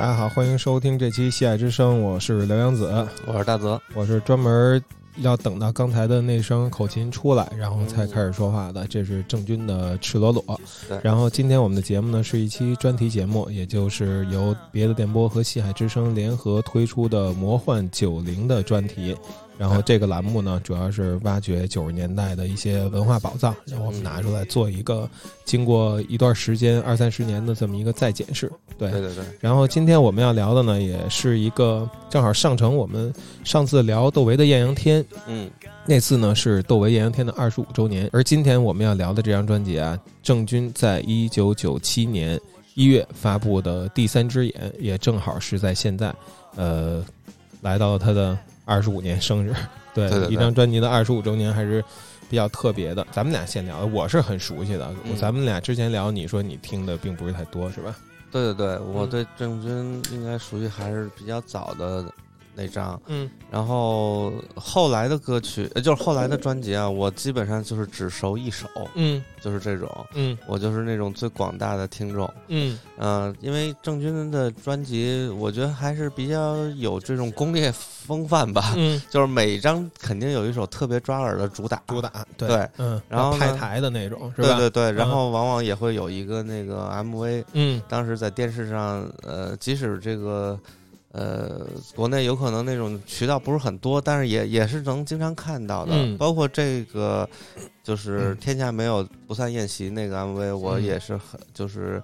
大家好，欢迎收听这期《西爱之声》，我是刘洋子，我是大泽，我是专门要等到刚才的那声口琴出来，然后才开始说话的。这是郑钧的《赤裸裸》。然后今天我们的节目呢是一期专题节目，也就是由别的电波和西海之声联合推出的魔幻九零的专题。然后这个栏目呢，主要是挖掘九十年代的一些文化宝藏，然后我们拿出来做一个经过一段时间二三十年的这么一个再检视。对对对对。然后今天我们要聊的呢，也是一个正好上承我们上次聊窦唯的《艳阳天》，嗯，那次呢是窦唯《艳阳天》的二十五周年，而今天我们要聊的这张专辑啊，郑钧在一九九七年一月发布的《第三只眼》，也正好是在现在，呃，来到了他的。二十五年生日，对一张专辑的二十五周年还是比较特别的。咱们俩先聊，我是很熟悉的。咱们俩之前聊，你说你听的并不是太多，是吧？对对对，我对郑钧应该熟悉还是比较早的。那张，嗯，然后后来的歌曲，就是后来的专辑啊，我基本上就是只熟一首，嗯，就是这种，嗯，我就是那种最广大的听众，嗯，嗯，因为郑钧的专辑，我觉得还是比较有这种工业风范吧，嗯，就是每一张肯定有一首特别抓耳的主打，主打，对，嗯，然后派台的那种，是吧？对对对，然后往往也会有一个那个 MV，嗯，当时在电视上，呃，即使这个。呃，国内有可能那种渠道不是很多，但是也也是能经常看到的。包括这个，就是天下没有不散宴席那个 MV，我也是很就是，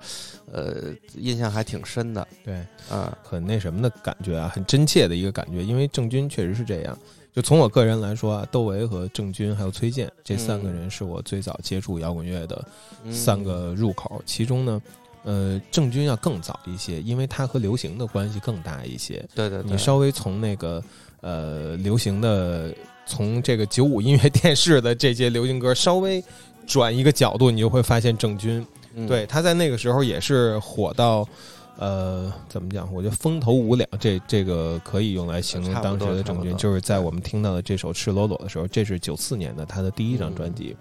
呃，印象还挺深的。对，啊，很那什么的感觉啊，很真切的一个感觉。因为郑钧确实是这样。就从我个人来说啊，窦唯和郑钧还有崔健这三个人是我最早接触摇滚乐的三个入口。其中呢。呃，郑钧要更早一些，因为他和流行的关系更大一些。对对，你稍微从那个呃流行的，从这个九五音乐电视的这些流行歌稍微转一个角度，你就会发现郑钧，对他在那个时候也是火到呃怎么讲？我觉得风头无两，这这个可以用来形容当时的郑钧，就是在我们听到的这首《赤裸裸》的时候，这是九四年的他的第一张专辑。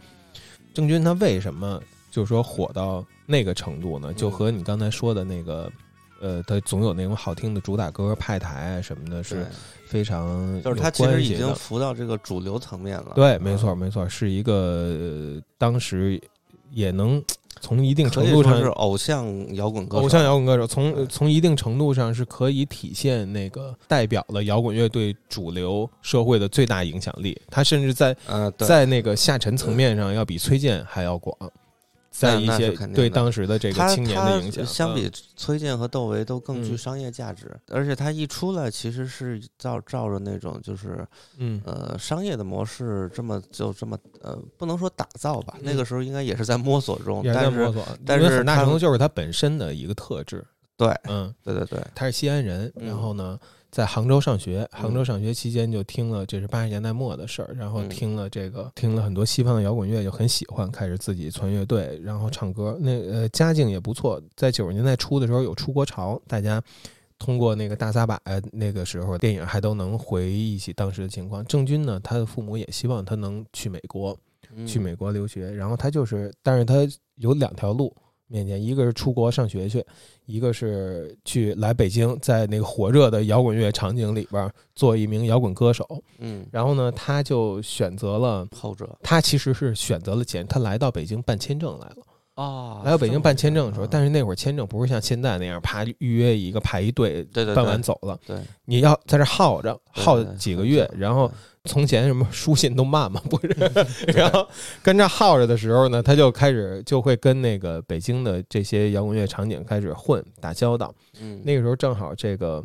郑钧他为什么？就是说火到那个程度呢，就和你刚才说的那个，呃，他总有那种好听的主打歌派台什么的，是非常就是他其实已经浮到这个主流层面了。对，没错，没错，是一个当时也能从一定程度上是偶像摇滚歌手，偶像摇滚歌手，从从一定程度上是可以体现那个代表了摇滚乐对主流社会的最大影响力。他甚至在呃在那个下沉层面上要比崔健还要广。在一些对当时的这个青年的影响，相比崔健和窦唯都更具商业价值。而且他一出来，其实是照照着那种就是嗯呃商业的模式，这么就这么呃不能说打造吧。那个时候应该也是在摸索中，但是但是很大程度就是他本身的一个特质。对，嗯，对对对，他是西安人，然后呢。在杭州上学，杭州上学期间就听了，这是八十年代末的事儿，然后听了这个，听了很多西方的摇滚乐，就很喜欢，开始自己传乐队，然后唱歌。那呃，家境也不错，在九十年代初的时候有出国潮，大家通过那个大撒把那个时候电影还都能回忆起当时的情况。郑钧呢，他的父母也希望他能去美国，去美国留学，然后他就是，但是他有两条路。面前，一个是出国上学去，一个是去来北京，在那个火热的摇滚乐场景里边做一名摇滚歌手。嗯，然后呢，他就选择了后者。他其实是选择了前，他来到北京办签证来了。啊，来到北京办签证的时候，但是那会儿签证不是像现在那样，啪预约一个排一队，对对，办完走了。对，你要在这耗着，耗几个月，然后。从前什么书信都慢嘛，不是？然后跟着耗着的时候呢，他就开始就会跟那个北京的这些摇滚乐场景开始混打交道。嗯，那个时候正好这个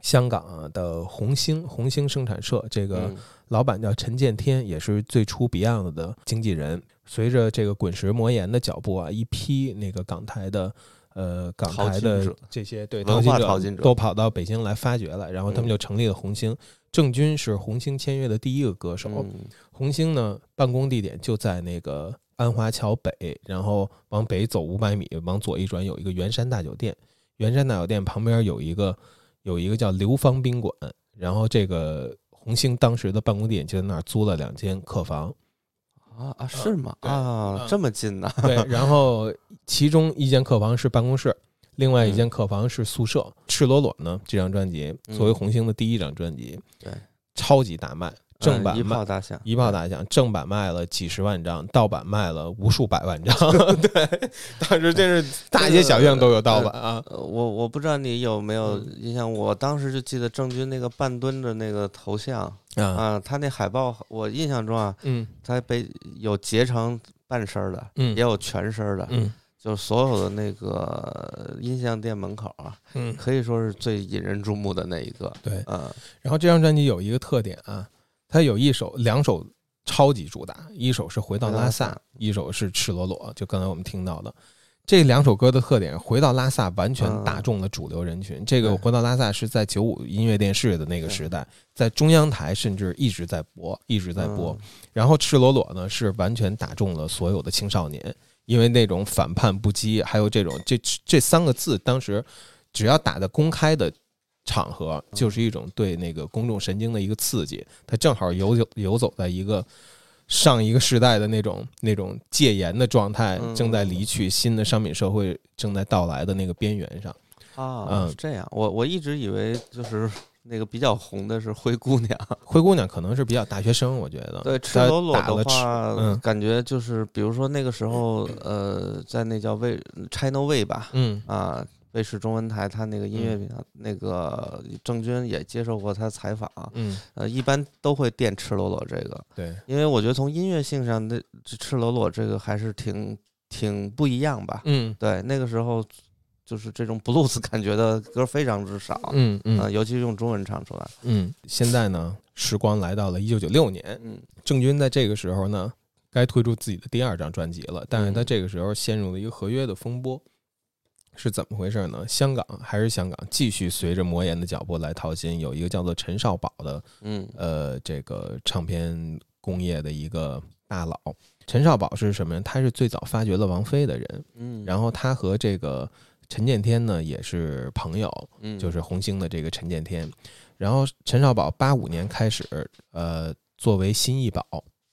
香港的红星红星生产社，这个老板叫陈建天，也是最初 Beyond 的经纪人。随着这个滚石魔岩的脚步啊，一批那个港台的呃港台的这些对淘金者都跑到北京来发掘了，然后他们就成立了红星。郑钧是红星签约的第一个歌手。红星呢，办公地点就在那个安华桥北，然后往北走五百米，往左一转有一个圆山大酒店。圆山大酒店旁边有一个有一个叫流芳宾馆，然后这个红星当时的办公地点就在那儿租了两间客房。啊啊，是吗？啊，这么近呢？对，然后其中一间客房是办公室。另外一间客房是宿舍。赤裸裸呢，这张专辑作为红星的第一张专辑，对，超级大卖。正版一炮打响，一炮打响。正版卖了几十万张，盗版卖了无数百万张。对，当时真是大街小巷都有盗版啊。我我不知道你有没有印象，我当时就记得郑钧那个半蹲的那个头像啊，他那海报，我印象中啊，嗯，他被有截成半身的，嗯，也有全身的，嗯，就所有的那个音像店门口啊，嗯，可以说是最引人注目的那一个。对，嗯，然后这张专辑有一个特点啊。他有一首、两首超级主打，一首是《回到拉萨》，一首是《赤裸裸》。就刚才我们听到的这两首歌的特点，《回到拉萨》完全打中了主流人群。这个《回到拉萨》是在九五音乐电视的那个时代，在中央台甚至一直在播，一直在播。然后《赤裸裸》呢，是完全打中了所有的青少年，因为那种反叛不羁，还有这种这这三个字，当时只要打在公开的。场合就是一种对那个公众神经的一个刺激，它正好游走游走在一个上一个时代的那种那种戒严的状态正在离去，新的商品社会正在到来的那个边缘上。啊，嗯，这样，我我一直以为就是那个比较红的是灰姑娘，灰姑娘可能是比较大学生，我觉得。对赤裸裸的话，嗯，感觉就是比如说那个时候，呃，在那叫魏 China Way 吧，嗯。啊。卫视中文台，他那个音乐频道，那个郑钧也接受过他采访，嗯，呃，一般都会垫《赤裸裸》这个，对，因为我觉得从音乐性上，那《赤裸裸》这个还是挺挺不一样吧，嗯，对，那个时候就是这种 blues 感觉的歌非常之少，嗯嗯，尤其是用中文唱出来，嗯，现在呢，时光来到了一九九六年，嗯，郑钧在这个时候呢，该推出自己的第二张专辑了，但是他这个时候陷入了一个合约的风波。是怎么回事呢？香港还是香港，继续随着魔岩的脚步来淘金。有一个叫做陈少宝的，嗯，呃，这个唱片工业的一个大佬。陈少宝是什么人？他是最早发掘了王菲的人，嗯，然后他和这个陈建天呢也是朋友，嗯，就是红星的这个陈建天。然后陈少宝八五年开始，呃，作为新艺宝，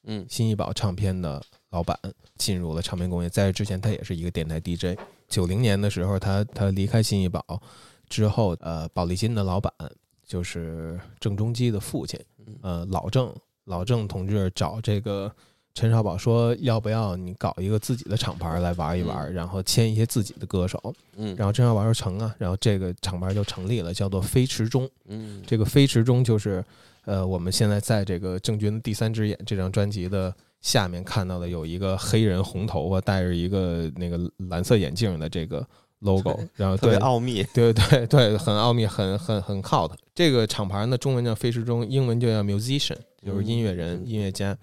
嗯，新艺宝唱片的老板，进入了唱片工业。在这之前，他也是一个电台 DJ。九零年的时候，他他离开信义宝之后，呃，宝丽金的老板就是郑中基的父亲，呃，老郑老郑同志找这个陈少宝说，要不要你搞一个自己的厂牌来玩一玩，然后签一些自己的歌手，嗯，然后陈少宝说成啊，然后这个厂牌就成立了，叫做飞驰中，嗯，这个飞驰中就是呃，我们现在在这个郑钧的第三只眼这张专辑的。下面看到的有一个黑人红头发戴着一个那个蓝色眼镜的这个 logo，然后特别奥秘，对 对对，很奥秘，很很很 cult。这个厂牌呢，中文叫飞驰中，英文就叫 musician，就是音乐人、音乐家。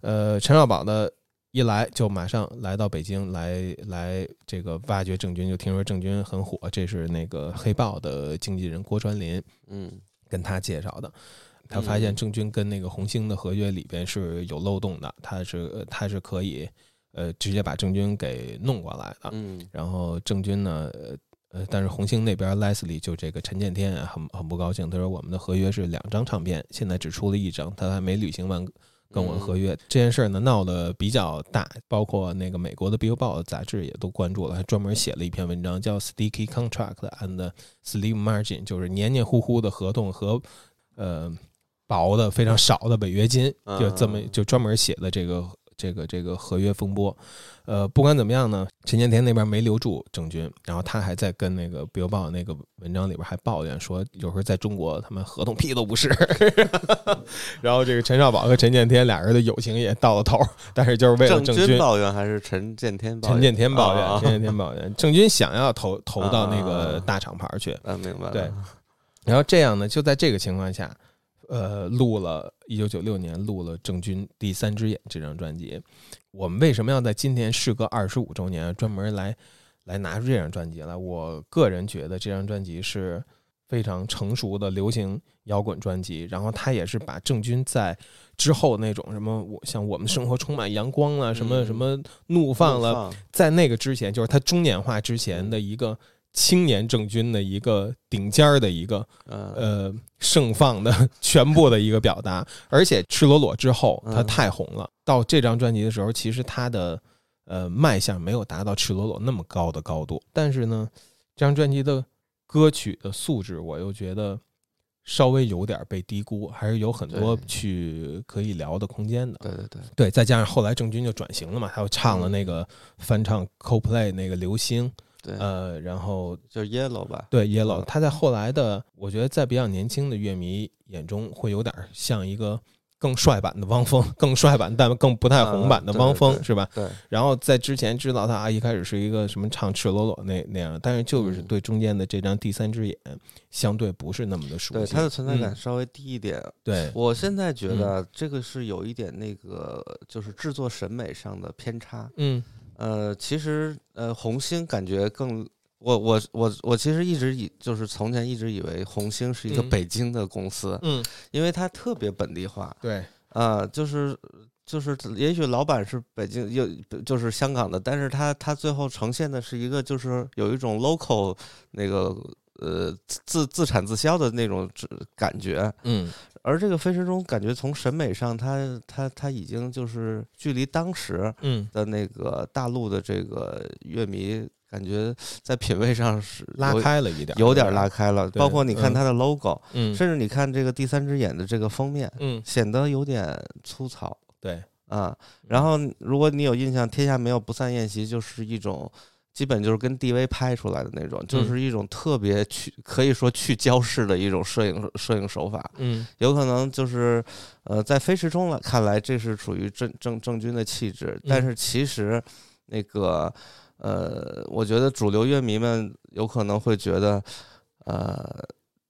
呃，陈少宝的一来就马上来到北京来来这个挖掘郑钧，就听说郑钧很火，这是那个黑豹的经纪人郭传林，嗯，跟他介绍的。他发现郑钧跟那个红星的合约里边是有漏洞的，他是他是可以呃直接把郑钧给弄过来的。嗯，然后郑钧呢，呃，但是红星那边 Leslie 就这个陈建天很很不高兴，他说我们的合约是两张唱片，现在只出了一张，他还没履行完跟我合约。这件事儿呢闹得比较大，包括那个美国的 Billboard 杂志也都关注了，还专门写了一篇文章叫 Sticky Contract and Slim Margin，就是黏黏糊糊的合同和呃。薄的非常少的违约金，就这么就专门写的这个这个这个合约风波。呃，不管怎么样呢，陈建天那边没留住郑钧，然后他还在跟那个《标报》那个文章里边还抱怨说，有时候在中国他们合同屁都不是。然后这个陈少宝和陈建天俩人的友情也到了头，但是就是为了郑钧抱怨还是陈建天陈建天抱怨陈建天抱怨郑钧想要投投到那个大厂牌去，啊，明白对。然后这样呢，就在这个情况下。呃，录了一九九六年录了郑钧《第三只眼》这张专辑。我们为什么要在今天事隔二十五周年专门来来拿出这张专辑来？我个人觉得这张专辑是非常成熟的流行摇滚专辑。然后他也是把郑钧在之后那种什么我像我们生活充满阳光了，什么什么怒放了，在那个之前，就是他中年化之前的一个。青年郑钧的一个顶尖儿的一个呃盛放的全部的一个表达，而且赤裸裸之后他太红了，到这张专辑的时候，其实他的呃卖相没有达到赤裸裸那么高的高度，但是呢，这张专辑的歌曲的素质，我又觉得稍微有点被低估，还是有很多去可以聊的空间的。对对对。对，再加上后来郑钧就转型了嘛，他又唱了那个翻唱 CoPlay 那个流星。对，呃，然后就是 Yellow 吧，对 Yellow，他在后来的，我觉得在比较年轻的乐迷眼中，会有点像一个更帅版的汪峰，更帅版但更不太红版的汪峰，是吧？对。然后在之前知道他啊，一开始是一个什么唱赤裸裸那那样，但是就是对中间的这张第三只眼，相对不是那么的熟悉，对他的存在感稍微低一点。对我现在觉得这个是有一点那个，就是制作审美上的偏差。嗯。呃，其实呃，红星感觉更，我我我我其实一直以就是从前一直以为红星是一个北京的公司，嗯，因为它特别本地化，对，啊，就是就是也许老板是北京又就是香港的，但是他他最后呈现的是一个就是有一种 local 那个呃自自产自销的那种感觉，嗯。而这个飞驰中，感觉从审美上，它它它已经就是距离当时的那个大陆的这个乐迷，感觉在品味上是拉开了一点，有点拉开了。包括你看它的 logo，嗯，甚至你看这个第三只眼的这个封面，嗯，显得有点粗糙。对，啊，然后如果你有印象，《天下没有不散宴席》就是一种。基本就是跟 DV 拍出来的那种，就是一种特别去可以说去焦式的一种摄影摄影手法。嗯，有可能就是，呃，在飞驰中了看来，这是属于郑郑郑钧的气质。但是其实，那个，呃，我觉得主流乐迷们有可能会觉得，呃，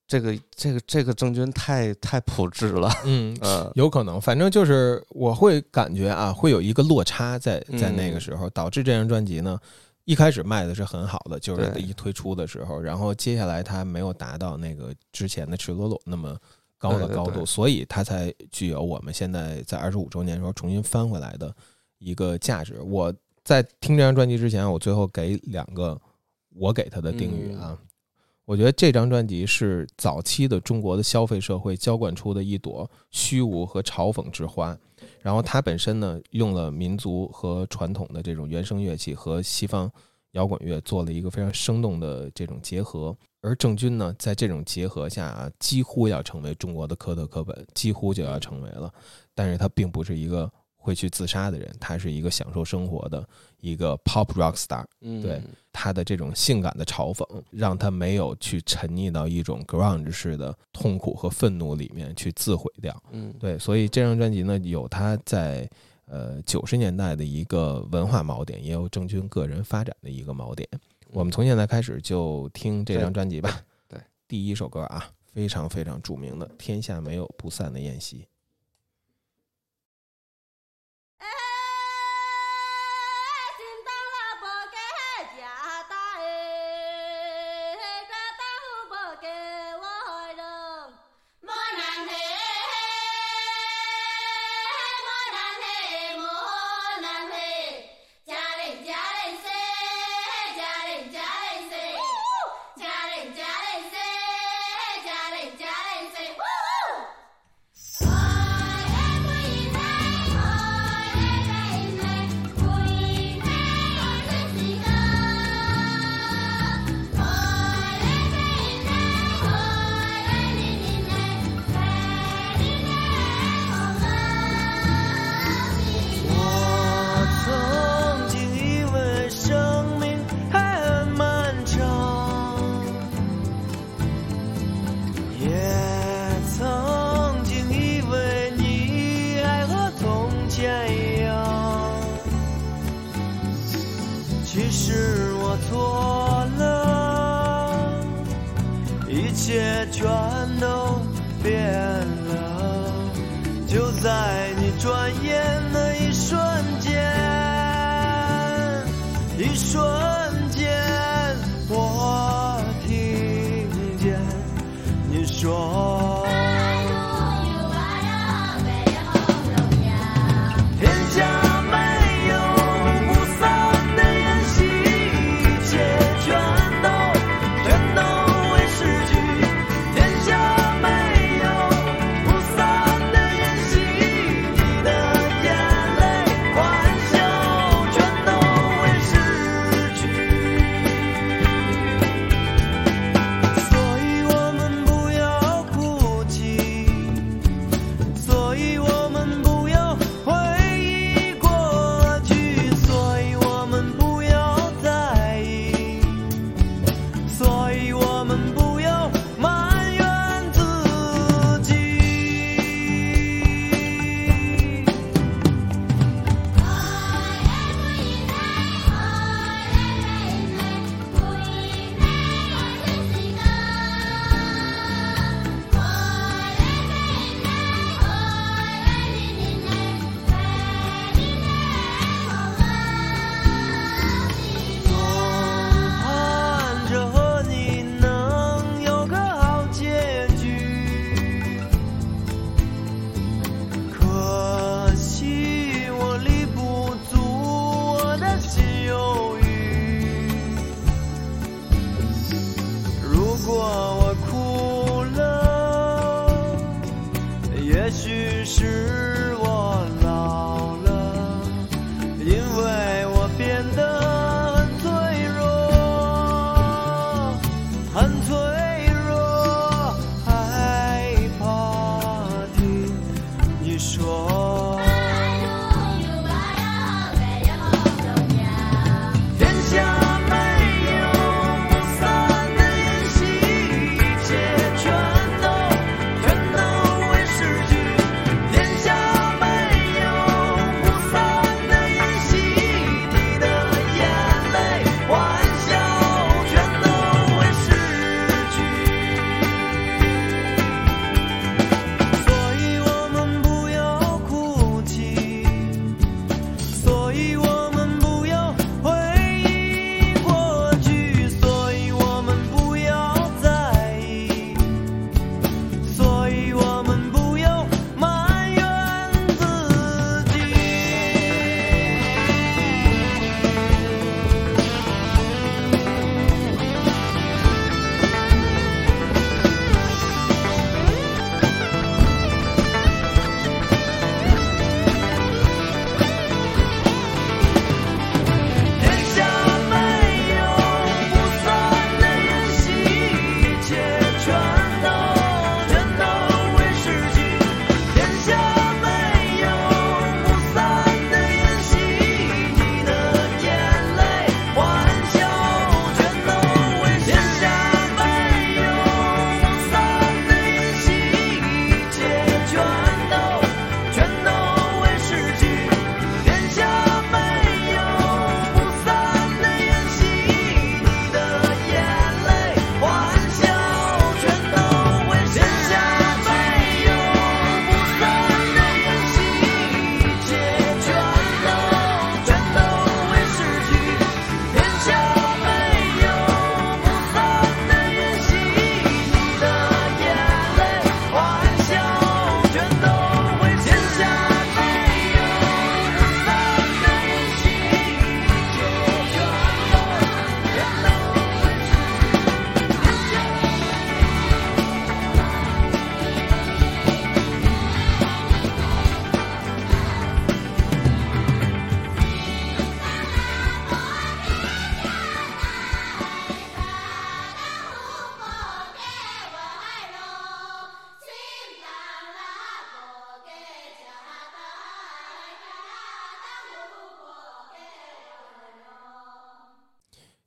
这个这个这个郑钧太太朴质了。嗯 有可能，反正就是我会感觉啊，会有一个落差在在那个时候，导致这张专辑呢。一开始卖的是很好的，就是一推出的时候，然后接下来它没有达到那个之前的赤裸裸那么高的高度，所以它才具有我们现在在二十五周年时候重新翻回来的一个价值。我在听这张专辑之前，我最后给两个我给他的定语啊，我觉得这张专辑是早期的中国的消费社会浇灌出的一朵虚无和嘲讽之花。然后它本身呢，用了民族和传统的这种原声乐器和西方摇滚乐做了一个非常生动的这种结合。而郑钧呢，在这种结合下啊，几乎要成为中国的科特·科本，几乎就要成为了。但是他并不是一个。会去自杀的人，他是一个享受生活的一个 pop rock star。嗯，对他的这种性感的嘲讽，让他没有去沉溺到一种 grunge 式的痛苦和愤怒里面去自毁掉。嗯，对，所以这张专辑呢，有他在呃九十年代的一个文化锚点，也有郑钧个人发展的一个锚点。我们从现在开始就听这张专辑吧。对，第一首歌啊，非常非常著名的《天下没有不散的宴席》。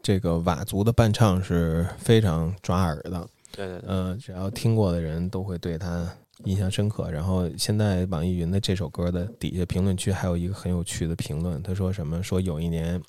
这个佤族的伴唱是非常抓耳的，对对对，嗯，只要听过的人都会对他印象深刻。然后现在网易云的这首歌的底下评论区还有一个很有趣的评论，他说什么？说有一年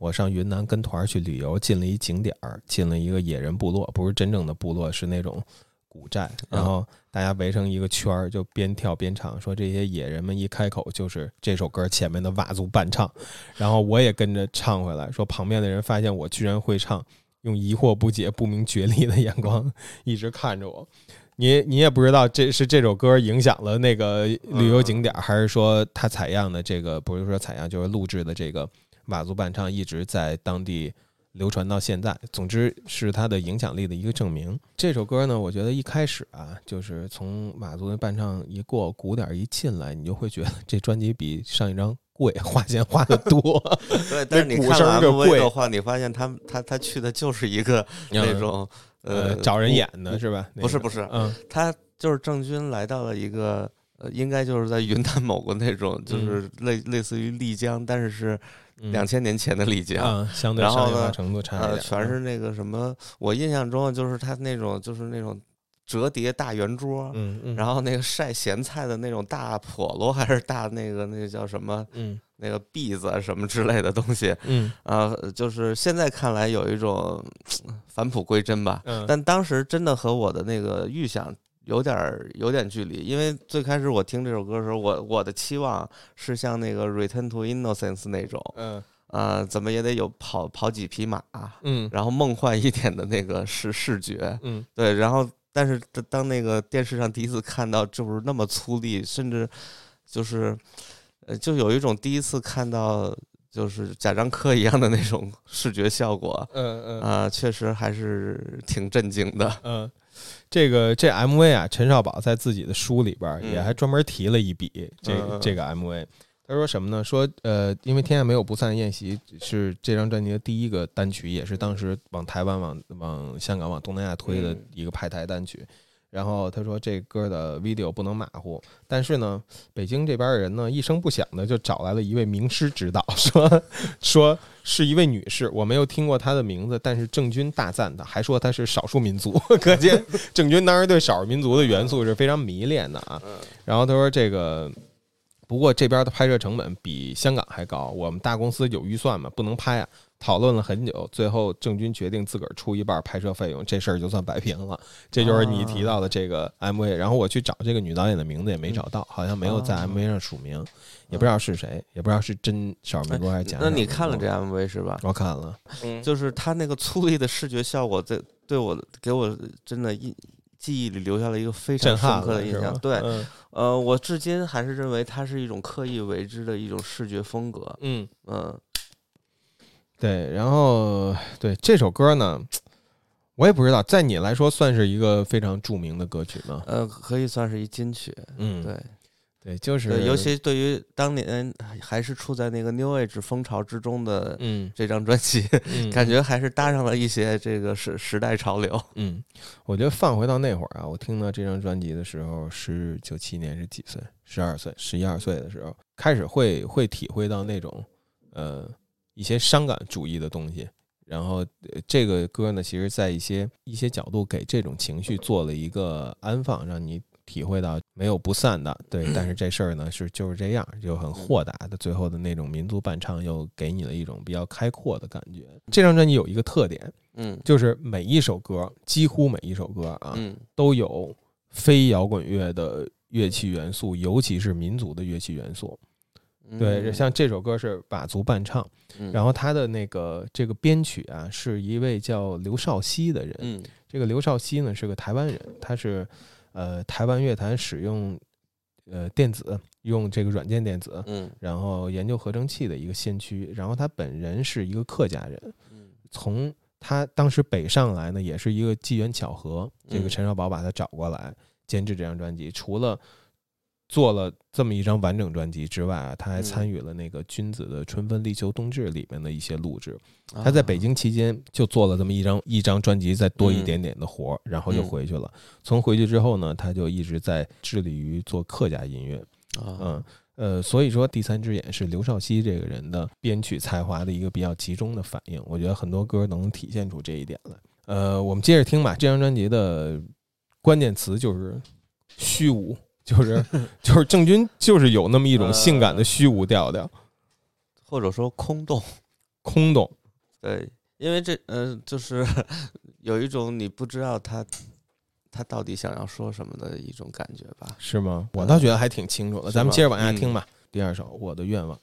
我上云南跟团去旅游，进了一景点儿，进了一个野人部落，不是真正的部落，是那种。古寨，然后大家围成一个圈儿，就边跳边唱，说这些野人们一开口就是这首歌前面的佤族伴唱，然后我也跟着唱回来，说旁边的人发现我居然会唱，用疑惑不解、不明觉厉的 眼光一直看着我。你你也不知道这是这首歌影响了那个旅游景点，还是说他采样的这个不是说采样，就是录制的这个佤族伴唱一直在当地。流传到现在，总之是它的影响力的一个证明。这首歌呢，我觉得一开始啊，就是从马族的伴唱一过，鼓点一进来，你就会觉得这专辑比上一张贵，花钱花的多。对，但是你看 MV 的话，你发现他他他去的就是一个那种呃找人演的是吧？不是不是，嗯，他就是郑钧来到了一个呃，应该就是在云南某个那种，就是类类似于丽江，但是是。两千年前的丽江，相对商业化程度差一点，全是那个什么，我印象中就是他那种，就是那种折叠大圆桌，嗯嗯，然后那个晒咸菜的那种大笸箩，还是大那个那个叫什么，嗯，那个篦子什么之类的东西，嗯。啊，就是现在看来有一种 返璞归真吧，但当时真的和我的那个预想。有点儿有点距离，因为最开始我听这首歌的时候，我我的期望是像那个《Return to Innocence》那种，嗯，呃，怎么也得有跑跑几匹马，嗯，然后梦幻一点的那个视视觉，嗯，对，然后但是当那个电视上第一次看到，就是那么粗粝，甚至就是呃，就有一种第一次看到就是贾樟柯一样的那种视觉效果，嗯嗯，啊，确实还是挺震惊的，嗯。这个这 MV 啊，陈少宝在自己的书里边也还专门提了一笔这个这个 MV。他说什么呢？说呃，因为天下没有不散的宴席是这张专辑的第一个单曲，也是当时往台湾、往往香港、往东南亚推的一个派台单曲。然后他说这歌的 video 不能马虎，但是呢，北京这边的人呢一声不响的就找来了一位名师指导，说说是一位女士，我没有听过她的名字，但是郑钧大赞她，还说她是少数民族，可见郑钧当时对少数民族的元素是非常迷恋的啊。然后他说这个。不过这边的拍摄成本比香港还高，我们大公司有预算嘛，不能拍啊。讨论了很久，最后郑钧决定自个儿出一半拍摄费用，这事儿就算摆平了。这就是你提到的这个 MV。然后我去找这个女导演的名字也没找到，好像没有在 MV 上署名，也不知道是谁，也不知道是真少数民族还是假。那你看了这 MV 是吧？我看了，就是他那个粗粝的视觉效果，在对我给我真的印。记忆里留下了一个非常深刻的印象。对，呃，我至今还是认为它是一种刻意为之的一种视觉风格。嗯嗯，对。然后，对这首歌呢，我也不知道，在你来说算是一个非常著名的歌曲吗？呃，可以算是一金曲。嗯，对。对，就是尤其对于当年还是处在那个 New Age 风潮之中的，嗯，这张专辑，感觉还是搭上了一些这个时时代潮流。嗯，我觉得放回到那会儿啊，我听到这张专辑的时候是九七年，是几岁？十二岁，十一二岁的时候，开始会会体会到那种呃一些伤感主义的东西。然后这个歌呢，其实在一些一些角度给这种情绪做了一个安放，让你。体会到没有不散的，对，但是这事儿呢是就是这样，就很豁达的。最后的那种民族伴唱又给你了一种比较开阔的感觉。这张专辑有一个特点，嗯，就是每一首歌，几乎每一首歌啊，嗯，都有非摇滚乐的乐器元素，尤其是民族的乐器元素。对，像这首歌是佤族伴唱，然后他的那个这个编曲啊，是一位叫刘少熙的人。嗯，这个刘少熙呢是个台湾人，他是。呃，台湾乐坛使用呃电子，用这个软件电子，嗯，然后研究合成器的一个先驱。然后他本人是一个客家人，嗯，从他当时北上来呢，也是一个机缘巧合，这个陈少宝把他找过来监制这张专辑，除了。做了这么一张完整专辑之外啊，他还参与了那个君子的《春分立秋冬至》里面的一些录制。他在北京期间就做了这么一张一张专辑，再多一点点的活儿，然后就回去了。从回去之后呢，他就一直在致力于做客家音乐。嗯呃，所以说《第三只眼》是刘少熙这个人的编曲才华的一个比较集中的反应。我觉得很多歌能体现出这一点来。呃，我们接着听吧。这张专辑的关键词就是虚无。就是就是郑钧就是有那么一种性感的虚无调调，或者说空洞，空洞。对，因为这嗯，就是有一种你不知道他他到底想要说什么的一种感觉吧？是吗？我倒觉得还挺清楚的。咱们接着往下听吧。第二首《我的愿望》。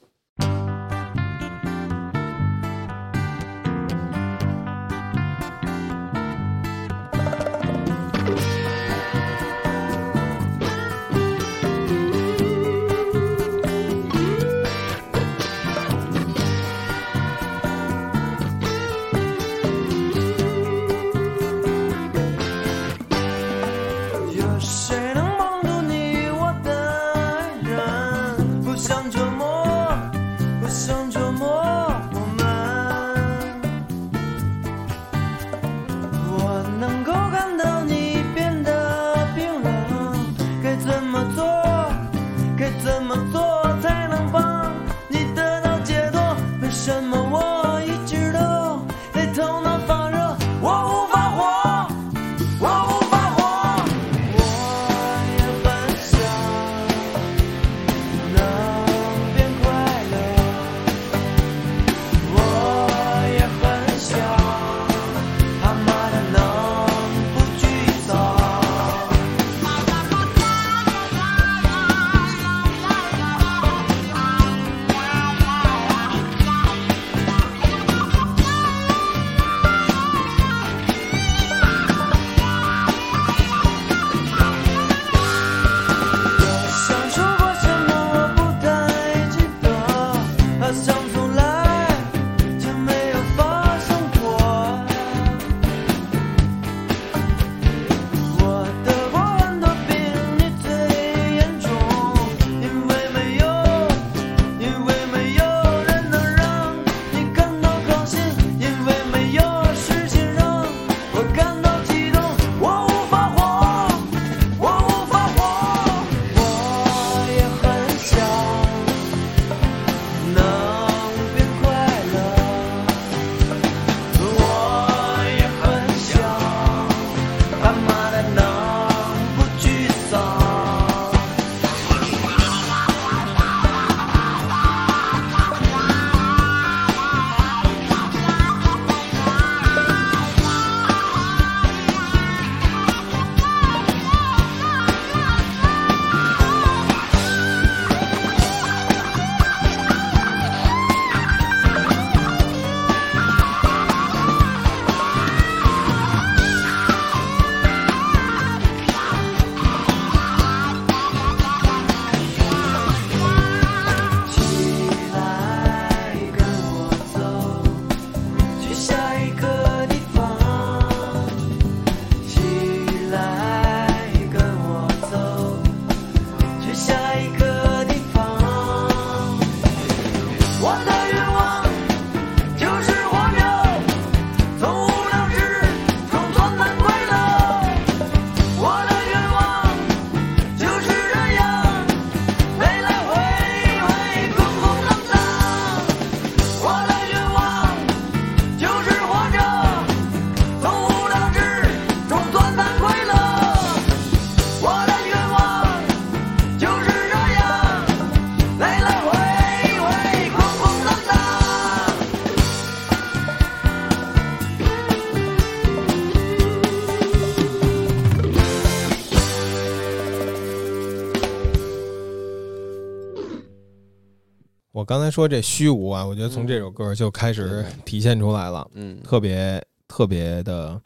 刚才说这虚无啊，我觉得从这首歌就开始体现出来了，嗯，特别特别的，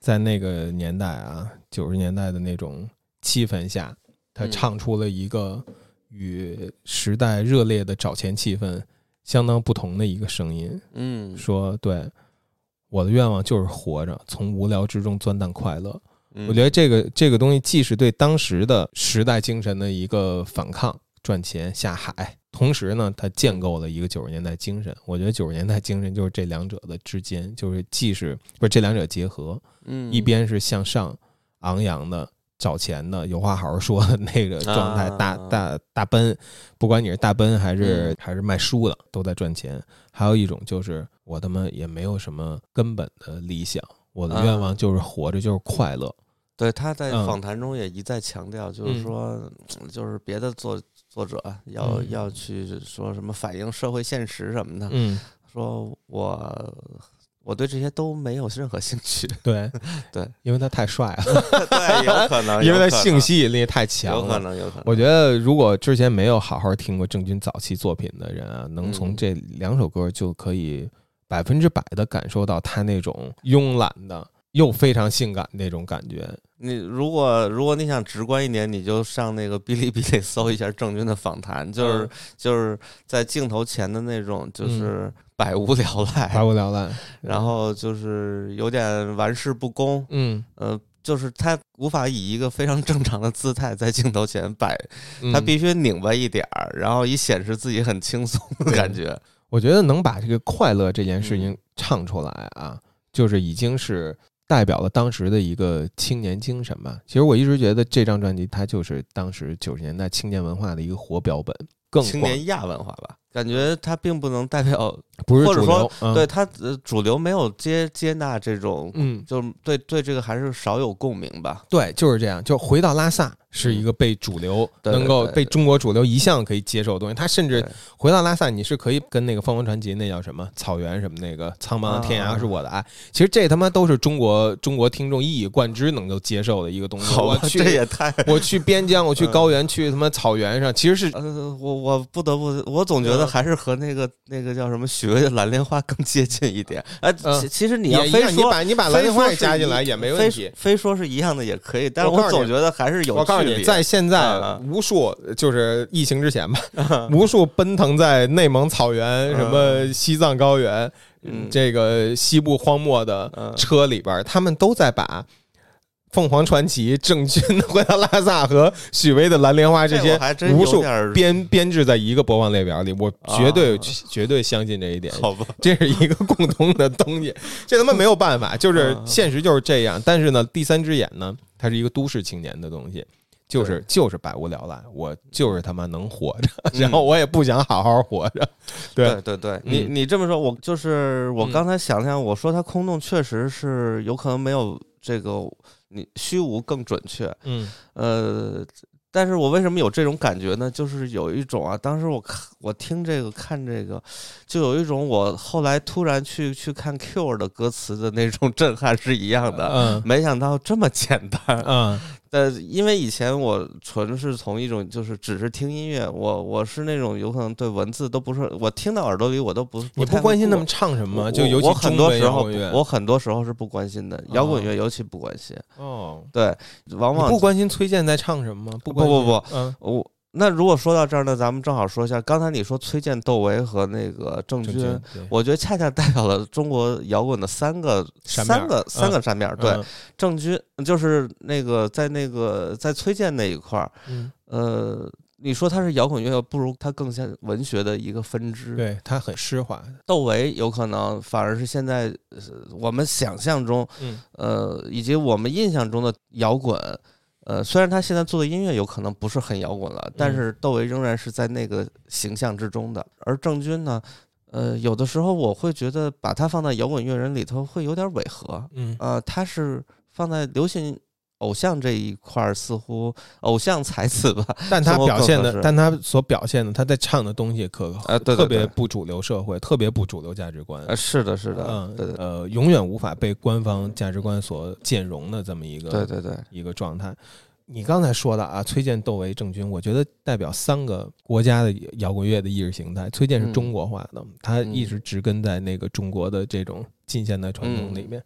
在那个年代啊，九十年代的那种气氛下，他唱出了一个与时代热烈的找钱气氛相当不同的一个声音，嗯，说对，我的愿望就是活着，从无聊之中钻淡快乐。我觉得这个这个东西既是对当时的时代精神的一个反抗，赚钱下海，同时呢，它建构了一个九十年代精神。我觉得九十年代精神就是这两者的之间，就是既是不是这两者结合，嗯，一边是向上昂扬的找钱的，有话好好说的那个状态，大大大奔，不管你是大奔还是还是卖书的，都在赚钱。还有一种就是我他妈也没有什么根本的理想，我的愿望就是活着，就是快乐。对，他在访谈中也一再强调，就是说，就是别的作作者要要去说什么反映社会现实什么的，嗯，说我我对这些都没有任何兴趣。对对，因为他太帅了，对，有可能，因为他性吸引力太强了，有可能，有可能。我觉得如果之前没有好好听过郑钧早期作品的人啊，能从这两首歌就可以百分之百的感受到他那种慵懒的。又非常性感那种感觉。你如果如果你想直观一点，你就上那个哔哩哔哩搜一下郑钧的访谈，就是就是在镜头前的那种，就是百无聊赖，百无聊赖，然后就是有点玩世不恭。嗯呃，就是他无法以一个非常正常的姿态在镜头前摆，他必须拧巴一点儿，然后以显示自己很轻松的感觉。我觉得能把这个快乐这件事情唱出来啊，就是已经是。代表了当时的一个青年精神吧。其实我一直觉得这张专辑它就是当时九十年代青年文化的一个活标本，更青年亚文化吧。感觉它并不能代表，不是或者说对它呃主流没有接接纳这种，嗯，就对对这个还是少有共鸣吧。对，就是这样。就回到拉萨是一个被主流能够被中国主流一向可以接受的东西。他甚至回到拉萨，你是可以跟那个凤凰传奇那叫什么草原什么那个苍茫的天涯是我的爱。其实这他妈都是中国中国听众一以贯之能够接受的一个东西。我去这也太我去边疆，我去高原，去他妈草原上，其实是呃我我不得不我总觉得。还是和那个那个叫什么许巍的蓝莲花更接近一点。哎，其其实你要非说你把你把蓝莲花也加进来也没问题，非说是一样的也可以。但是我总觉得还是有。我告诉你，在现在无数就是疫情之前吧，无数奔腾在内蒙草原、什么西藏高原、这个西部荒漠的车里边，他们都在把。凤凰传奇、郑钧回到拉萨和许巍的蓝莲花这些无数编编制在一个播放列表里，我绝对绝对相信这一点。好吧，这是一个共同的东西，这他妈没有办法，就是现实就是这样。但是呢，第三只眼呢，它是一个都市青年的东西，就是就是百无聊赖，我就是他妈能活着，然后我也不想好好活着。对。对对，你你这么说，我就是我刚才想想，我说它空洞，确实是有可能没有这个。你虚无更准确，嗯，呃，但是我为什么有这种感觉呢？就是有一种啊，当时我看我听这个看这个，就有一种我后来突然去去看 Q 的歌词的那种 震撼是一样的，嗯，没想到这么简单，嗯。呃，因为以前我纯是从一种就是只是听音乐，我我是那种有可能对文字都不是，我听到耳朵里我都不你不关心他们唱什么，就尤其我很多时候我很多时候是不关心的，摇滚乐尤其不关心。哦，对，往往不关心崔健在唱什么吗？不不不，嗯，我。那如果说到这儿呢，咱们正好说一下，刚才你说崔健、窦唯和那个郑钧，我觉得恰恰代表了中国摇滚的三个三个三个扇面。对，郑钧就是那个在那个在崔健那一块儿，呃，你说他是摇滚乐，不如他更像文学的一个分支。对他很诗化。窦唯有可能反而是现在我们想象中，呃，以及我们印象中的摇滚。呃，虽然他现在做的音乐有可能不是很摇滚了，但是窦唯仍然是在那个形象之中的。而郑钧呢，呃，有的时候我会觉得把他放在摇滚乐人里头会有点违和。嗯，呃，他是放在流行。偶像这一块儿似乎偶像才子吧，但他表现的，但他所表现的，他在唱的东西可呃，特别不主流社会，特别不主流价值观。啊，是的，是的，嗯，呃，永远无法被官方价值观所兼容的这么一个，对对对，一个状态。你刚才说的啊，崔健、窦唯、郑钧，我觉得代表三个国家的摇滚乐的意识形态。崔健是中国化的，他一直植根在那个中国的这种近现代传统里面。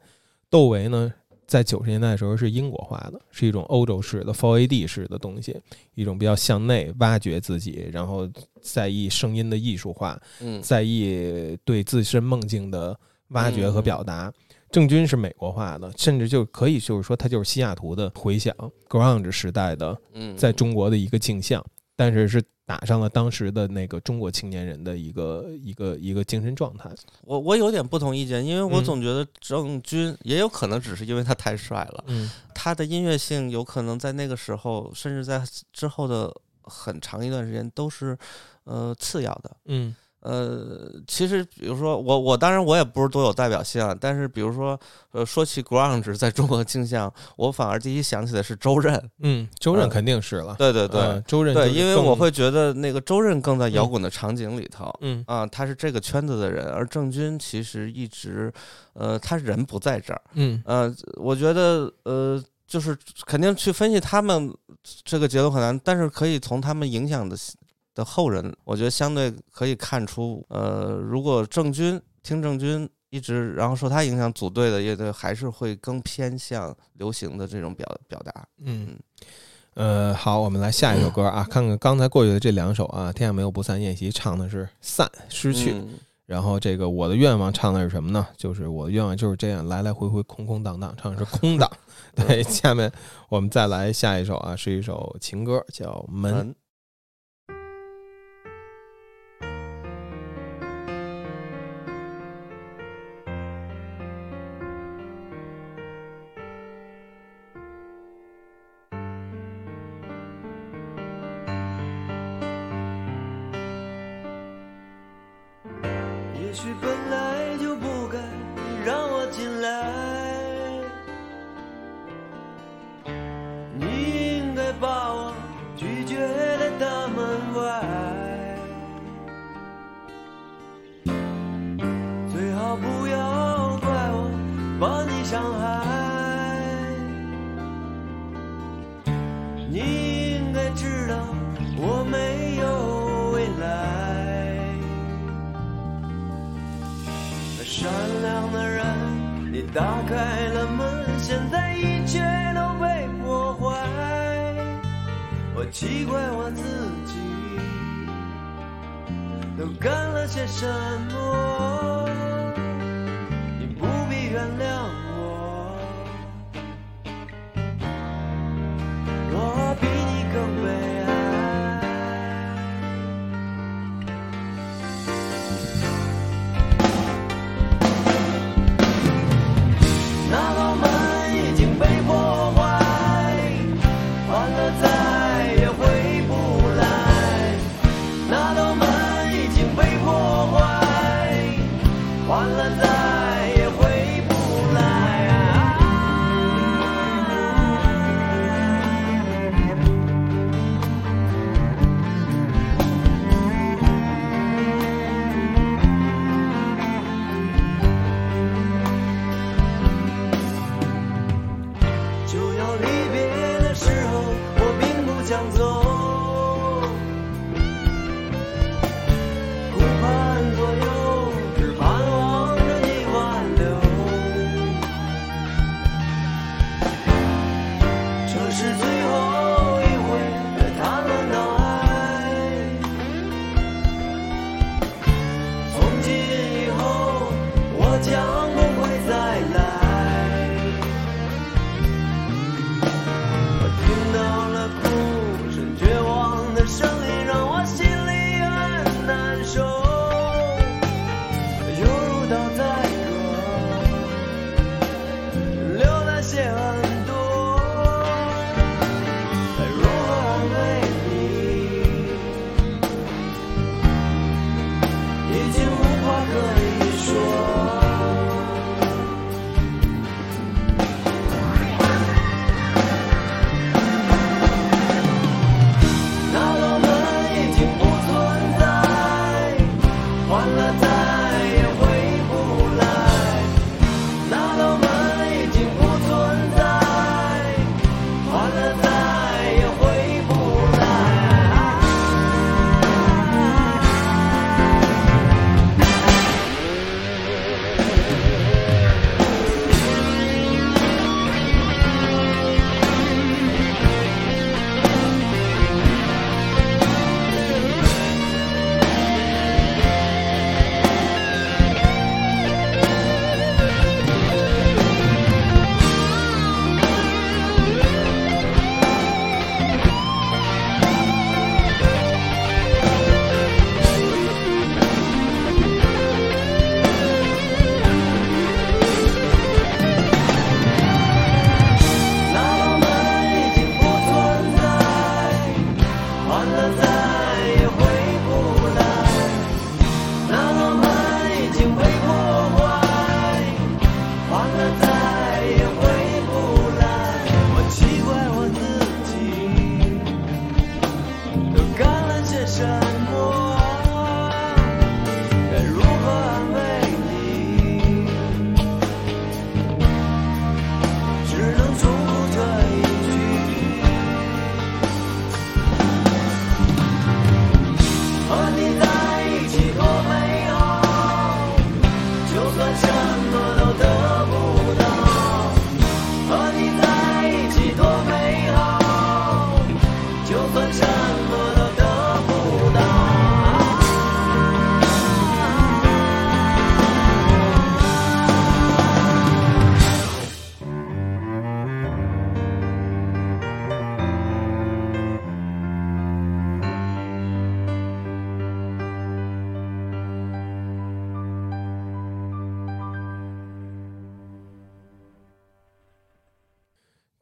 窦唯呢，在九十年代的时候是英国化的，是一种欧洲式的 Four AD 式的东西，一种比较向内挖掘自己，然后在意声音的艺术化，嗯在意对自身梦境的挖掘和表达。郑钧是美国化的，甚至就可以就是说，他就是西雅图的回响 Ground 时代的，在中国的一个镜像，但是是打上了当时的那个中国青年人的一个一个一个精神状态。我我有点不同意见，因为我总觉得郑钧也有可能只是因为他太帅了，他的音乐性有可能在那个时候，甚至在之后的很长一段时间都是呃次要的。嗯。呃，其实比如说我我当然我也不是多有代表性啊，但是比如说呃说起 grunge 在中国镜像，我反而第一想起的是周任。嗯，周任肯定是了。对对对，周任对，因为我会觉得那个周任更在摇滚的场景里头。嗯啊，他是这个圈子的人，而郑钧其实一直呃他人不在这儿。嗯呃，我觉得呃就是肯定去分析他们这个节奏很难，但是可以从他们影响的。的后人，我觉得相对可以看出，呃，如果郑钧听郑钧一直，然后受他影响组队的乐队，还是会更偏向流行的这种表表达。嗯，呃，好，我们来下一首歌啊，看看刚才过去的这两首啊，《天下没有不散宴席》唱的是散失去，然后这个我的愿望唱的是什么呢？就是我的愿望就是这样来来回回空空荡荡，唱的是空荡。对，下面我们再来下一首啊，是一首情歌，叫《门》。也许本来就不奇怪我自己都干了些什么。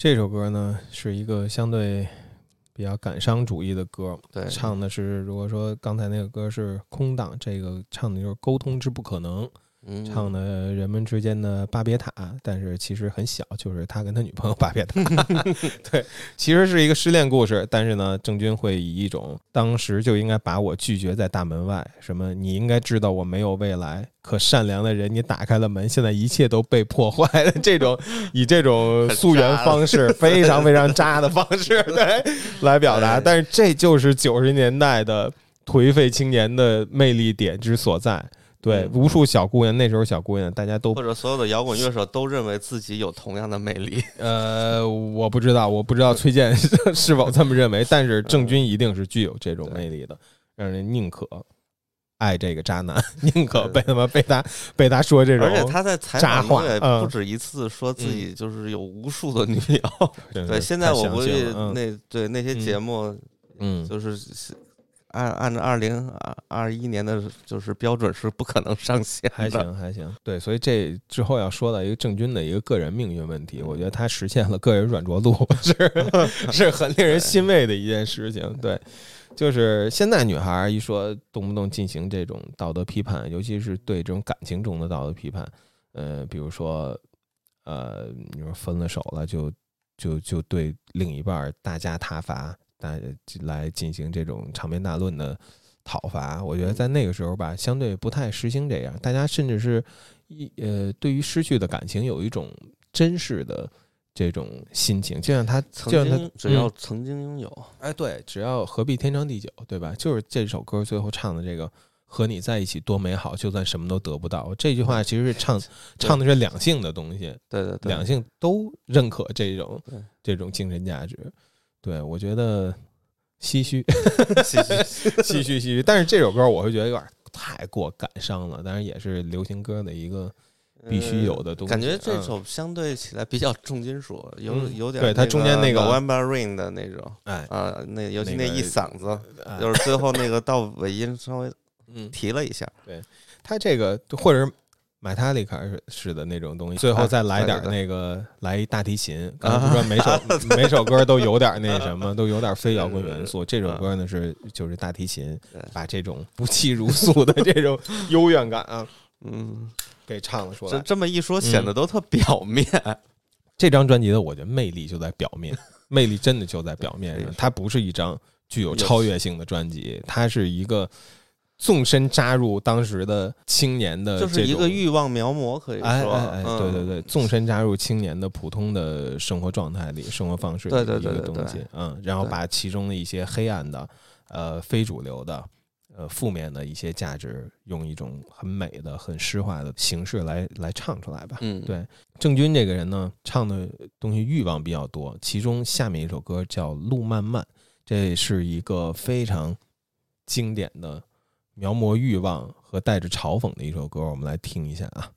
这首歌呢是一个相对比较感伤主义的歌，对，唱的是如果说刚才那个歌是空档，这个唱的就是沟通之不可能。唱的人们之间的巴别塔，但是其实很小，就是他跟他女朋友巴别塔。对，其实是一个失恋故事，但是呢，郑钧会以一种当时就应该把我拒绝在大门外，什么你应该知道我没有未来，可善良的人你打开了门，现在一切都被破坏了。这种以这种溯源方式，非常非常渣的方式，对，来表达。但是这就是九十年代的颓废青年的魅力点之所在。对，无数小姑娘，那时候小姑娘，大家都或者所有的摇滚乐手都认为自己有同样的魅力。呃，我不知道，我不知道崔健 是否这么认为，但是郑钧一定是具有这种魅力的，让人宁可爱这个渣男，宁可被他妈被他被他说这种，而且他在采访中也不止一次说自己就是有无数的女友。对，现在我估计那对那些节目，嗯，就是。按按照二零二二一年的就是标准是不可能上线，还行还行。对，所以这之后要说到一个郑钧的一个个人命运问题，我觉得他实现了个人软着陆，是 是很令人欣慰的一件事情。对，就是现在女孩一说动不动进行这种道德批判，尤其是对这种感情中的道德批判，呃，比如说呃，你说分了手了，就就就对另一半大加挞伐。来来进行这种长篇大论的讨伐，我觉得在那个时候吧，相对不太实行这样。大家甚至是一呃，对于失去的感情有一种珍视的这种心情，就像他，就像他，只要曾经拥有，哎，对，只要何必天长地久，对吧？就是这首歌最后唱的这个“和你在一起多美好，就算什么都得不到”，这句话其实是唱 唱的是两性的东西，对对对，两性都认可这种这种精神价值。对，我觉得唏嘘，唏嘘，唏嘘，唏嘘。但是这首歌我会觉得有点太过感伤了，当然也是流行歌的一个必须有的东西。感觉这首相对起来比较重金属，有有点对它中间那个 One Bar Rain 的那种，哎啊，那尤其那一嗓子，就是最后那个到尾音稍微提了一下。对它这个或者是。买它里开始似的那种东西，最后再来点那个，来一大提琴。刚才不说每首 每首歌都有点那什么，都有点非摇滚元素。这首歌呢是就是大提琴，把这种不弃如素的这种 幽怨感啊，嗯，给唱了出来。这么一说，显得都特表面。这张专辑的我觉得魅力就在表面，魅力真的就在表面上。它不是一张具有超越性的专辑，它是一个。纵身扎入当时的青年的，就是一个欲望描摹，可以说，哎哎哎，对对对，纵身扎入青年的普通的生活状态里、生活方式的一个东西，嗯，然后把其中的一些黑暗的、呃非主流的、呃负面的一些价值，用一种很美的、很诗化的形式来来唱出来吧。嗯，对，郑钧这个人呢，唱的东西欲望比较多，其中下面一首歌叫《路漫漫》，这是一个非常经典的。描摹欲望和带着嘲讽的一首歌，我们来听一下啊。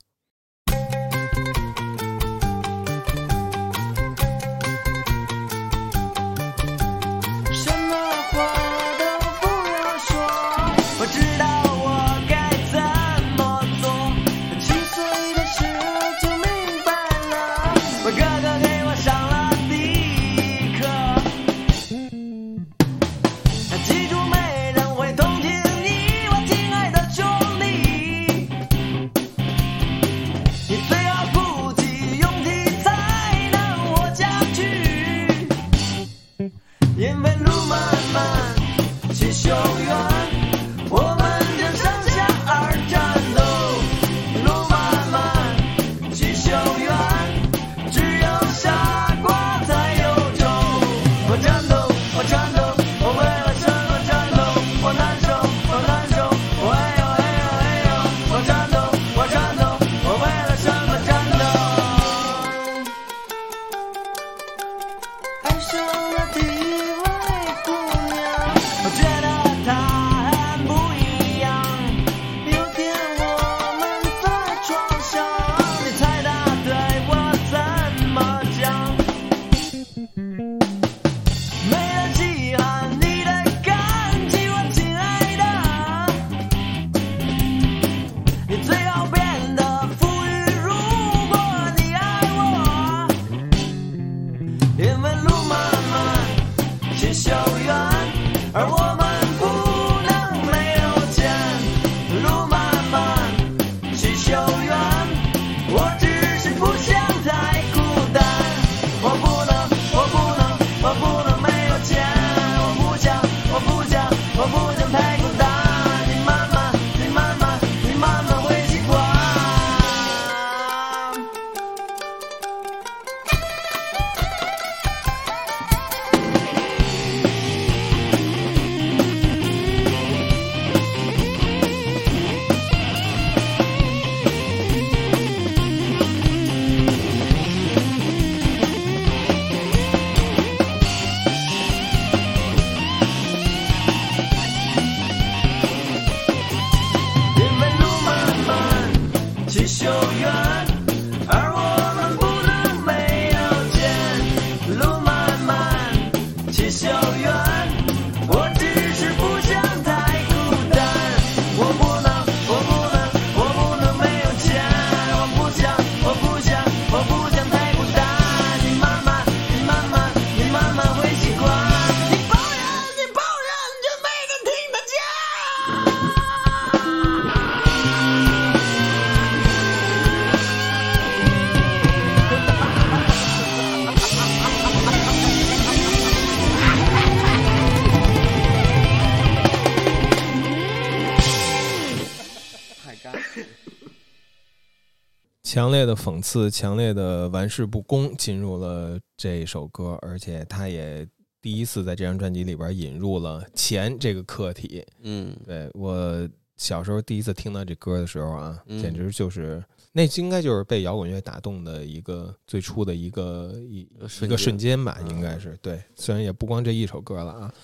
强烈的讽刺，强烈的玩世不恭，进入了这首歌，而且他也第一次在这张专辑里边引入了钱这个课题。嗯，对我小时候第一次听到这歌的时候啊，简直就是那应该就是被摇滚乐打动的一个最初的一个一一个瞬间吧，应该是。对。虽然也不光这一首歌了啊，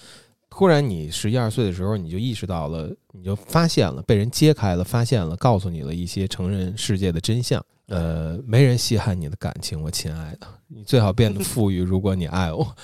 忽然你十一二岁的时候，你就意识到了，你就发现了，被人揭开了，发现了，告诉你了一些成人世界的真相。呃，没人稀罕你的感情，我亲爱的，你最好变得富裕，如果你爱我。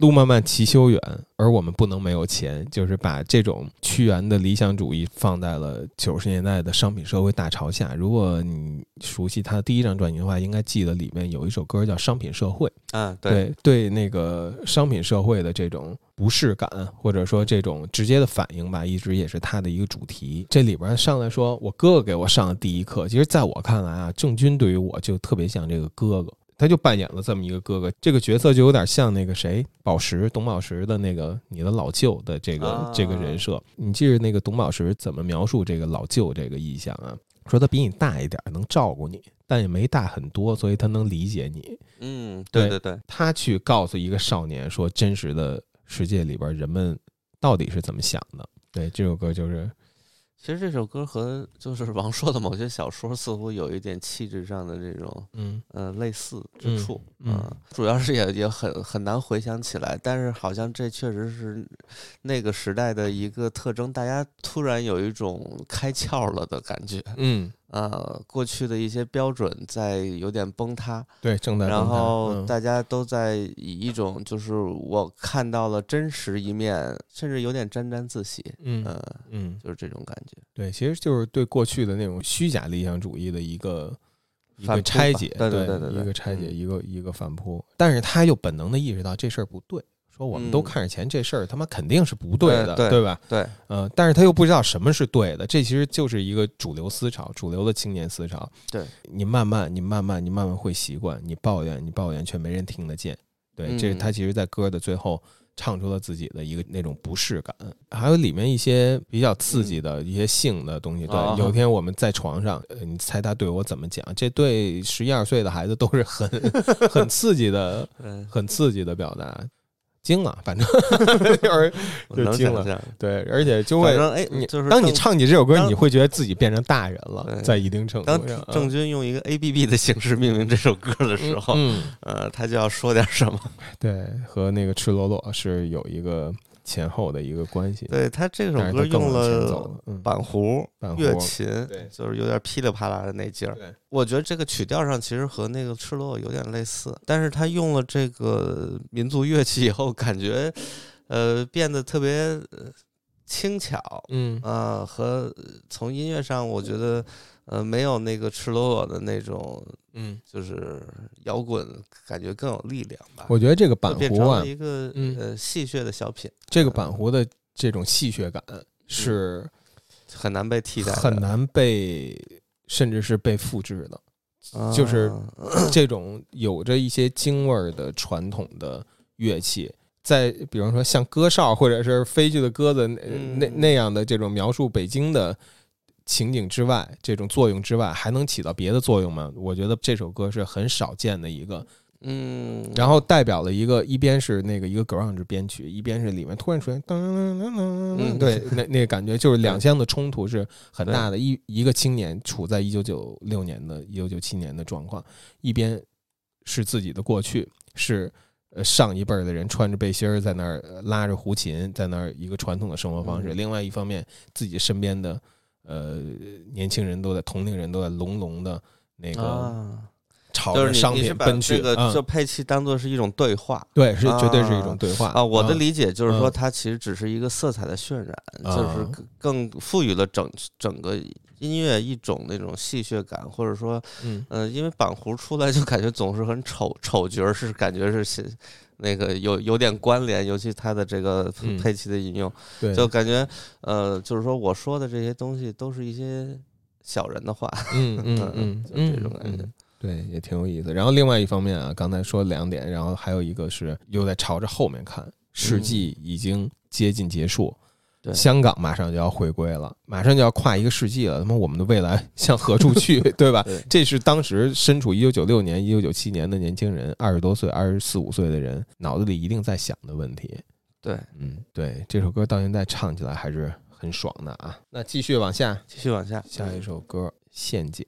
路漫漫其修远，而我们不能没有钱，就是把这种屈原的理想主义放在了九十年代的商品社会大潮下。如果你熟悉他第一张专辑的话，应该记得里面有一首歌叫《商品社会》。啊，对对，那个商品社会的这种不适感，或者说这种直接的反应吧，一直也是他的一个主题。这里边上来说，我哥哥给我上的第一课，其实在我看来啊，郑钧对于我就特别像这个哥哥。他就扮演了这么一个哥哥，这个角色就有点像那个谁，宝石，董宝石的那个你的老舅的这个这个人设。你记着那个董宝石怎么描述这个老舅这个意象啊？说他比你大一点，能照顾你，但也没大很多，所以他能理解你。嗯，对对对，他去告诉一个少年说，真实的世界里边人们到底是怎么想的。对，这首歌就是。其实这首歌和就是 王朔的某些小说似乎有一点气质上的这种，嗯呃类似之处，嗯，主要是也也很很难回想起来，但是好像这确实是那个时代的一个特征，大家突然有一种开窍了的感觉，嗯。呃，过去的一些标准在有点崩塌，对，正在然后大家都在以一种就是我看到了真实一面，甚至有点沾沾自喜，嗯嗯，就是这种感觉。对，其实就是对过去的那种虚假理想主义的一个一个拆解，对对对对，一个拆解，一个一个反扑。但是他又本能的意识到这事儿不对。说我们都看着钱这事儿，他妈肯定是不对的，对吧？对，嗯，但是他又不知道什么是对的，这其实就是一个主流思潮，主流的青年思潮。对你慢慢，你慢慢，你慢慢会习惯。你抱怨，你抱怨，却没人听得见。对，这是他其实，在歌的最后唱出了自己的一个那种不适感。还有里面一些比较刺激的一些性的东西。对，有一天我们在床上，你猜他对我怎么讲？这对十一二岁的孩子都是很 很刺激的，很刺激的表达。惊了，反正就是就惊了，对，而且就会，哎，你就是当你唱起这首歌，你会觉得自己变成大人了，在一定程度上。郑钧用一个 A B B 的形式命名这首歌的时候，呃，他就要说点什么。对，和那个赤裸裸是有一个。前后的一个关系，对他这首歌用了板胡、乐琴，就是有点噼里啪啦的那劲儿。我觉得这个曲调上其实和那个赤裸有点类似，但是他用了这个民族乐器以后，感觉呃变得特别轻巧，嗯啊，和从音乐上我觉得。呃，没有那个赤裸裸的那种，嗯，就是摇滚，感觉更有力量吧。我觉得这个板胡啊，一个呃戏谑的小品。这个板胡的这种戏谑感是很难被替代，很难被，甚至是被复制的。就是这种有着一些京味儿的传统的乐器，在比方说像歌哨或者是飞去的鸽子那那样的这种描述北京的情景之外，这种作用之外，还能起到别的作用吗？我觉得这首歌是很少见的一个。嗯，然后代表了一个，一边是那个一个 ground 编曲，一边是里面突然出现噔噔噔噔，对，那那个感觉就是两相的冲突是很大的。一一个青年处在一九九六年的一九九七年的状况，一边是自己的过去，是呃上一辈的人穿着背心儿在那儿拉着胡琴，在那儿一个传统的生活方式；另外一方面，自己身边的呃年轻人都在同龄人都在隆隆的那个。朝着商品奔去，这个就配器当做是一种对话，对，是绝对是一种对话。啊。我的理解就是说，它其实只是一个色彩的渲染，就是更赋予了整整个音乐一种那种戏谑感，或者说，嗯，因为板胡出来就感觉总是很丑丑角，是感觉是那个有有点关联，尤其他的这个配器的引用，就感觉呃，就是说我说的这些东西都是一些小人的话，嗯嗯嗯，就这种感觉。对，也挺有意思。然后另外一方面啊，刚才说两点，然后还有一个是又在朝着后面看，世纪已经接近结束，对，香港马上就要回归了，马上就要跨一个世纪了。那么我们的未来向何处去，对吧？这是当时身处一九九六年、一九九七年的年轻人，二十多岁、二十四五岁的人，脑子里一定在想的问题。对，嗯，对，这首歌到现在唱起来还是很爽的啊。那继续往下，继续往下，下一首歌《陷阱》。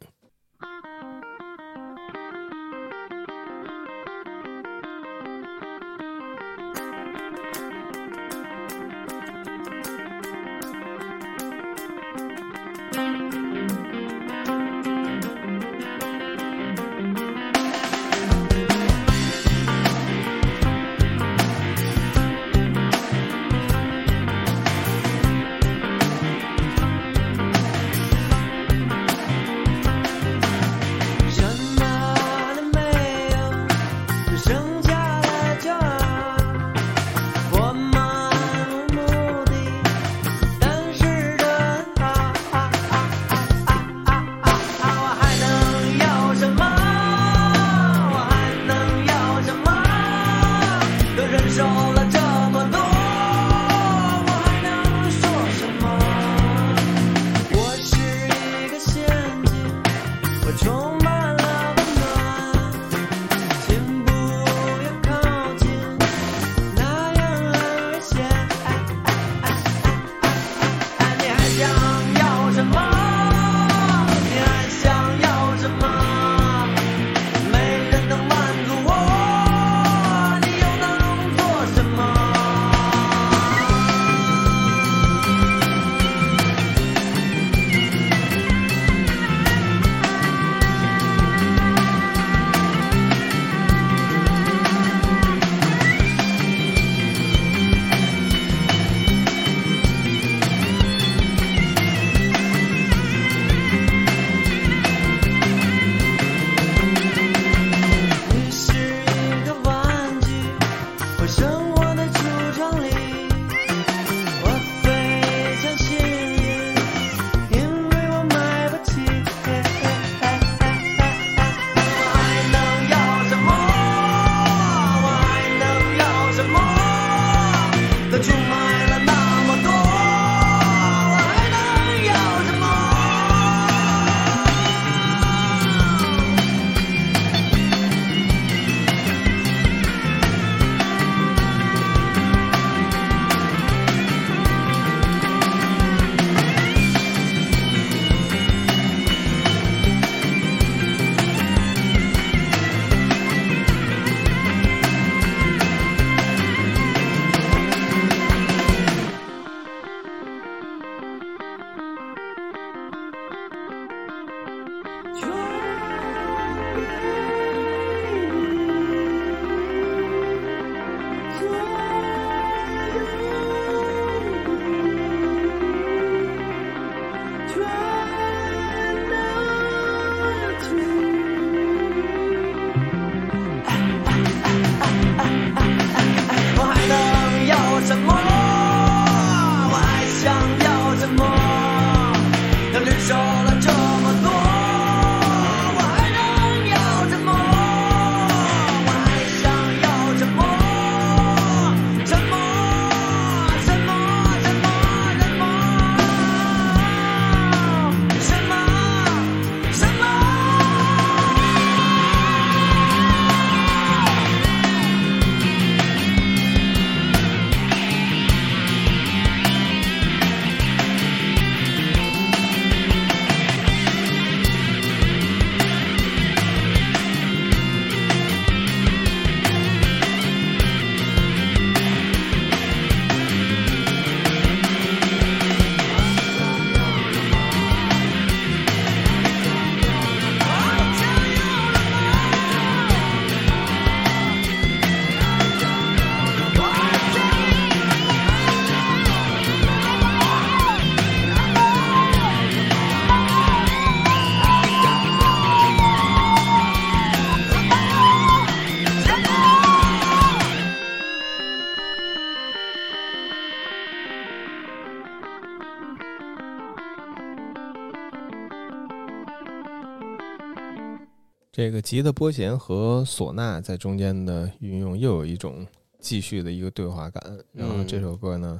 这个吉的拨弦和唢呐在中间的运用，又有一种继续的一个对话感。然后这首歌呢，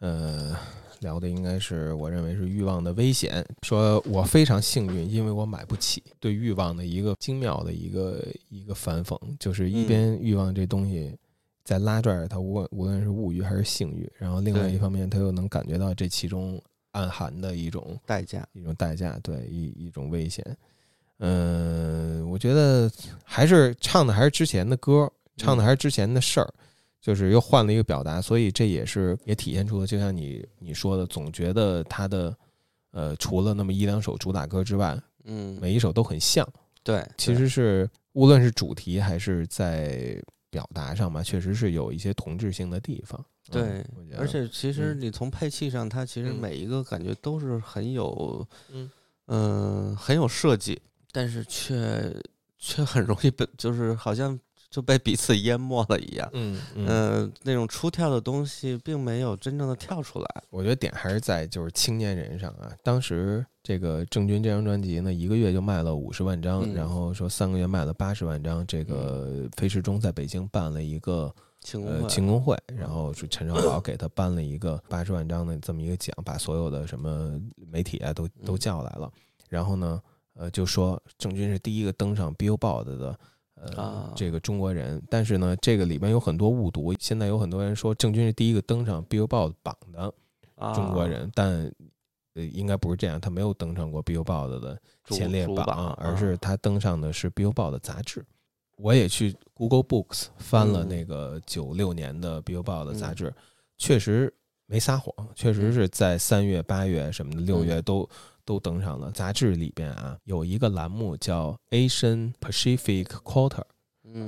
呃，聊的应该是我认为是欲望的危险。说我非常幸运，因为我买不起。对欲望的一个精妙的一个一个反讽，就是一边欲望这东西在拉拽着他，无论无论是物欲还是性欲，然后另外一方面他又能感觉到这其中暗含的一种代价，一种代价，对一一种危险。嗯，我觉得还是唱的还是之前的歌，唱的还是之前的事儿，就是又换了一个表达，所以这也是也体现出了，就像你你说的，总觉得他的呃，除了那么一两首主打歌之外，嗯，每一首都很像。对，其实是无论是主题还是在表达上吧，确实是有一些同质性的地方。对，而且其实你从配器上，它其实每一个感觉都是很有，嗯嗯，很有设计。但是却却很容易被，就是好像就被彼此淹没了一样。嗯嗯，那种出跳的东西并没有真正的跳出来。我觉得点还是在就是青年人上啊。当时这个郑钧这张专辑呢，一个月就卖了五十万张，然后说三个月卖了八十万张。这个费时中在北京办了一个呃庆功会，然后是陈少宝给他颁了一个八十万张的这么一个奖，把所有的什么媒体啊都都叫来了，然后呢。呃，就说郑钧是第一个登上 Billboard 的呃这个中国人，但是呢，这个里边有很多误读。现在有很多人说郑钧是第一个登上 Billboard 榜的中国人，但呃应该不是这样，他没有登上过 Billboard 的前列榜，而是他登上的是 Billboard 的杂志。我也去 Google Books 翻了那个九六年的 Billboard 的杂志，确实没撒谎，确实是在三月、八月什么的，六月都。都登上了杂志里边啊，有一个栏目叫 Asian Pacific Quarter，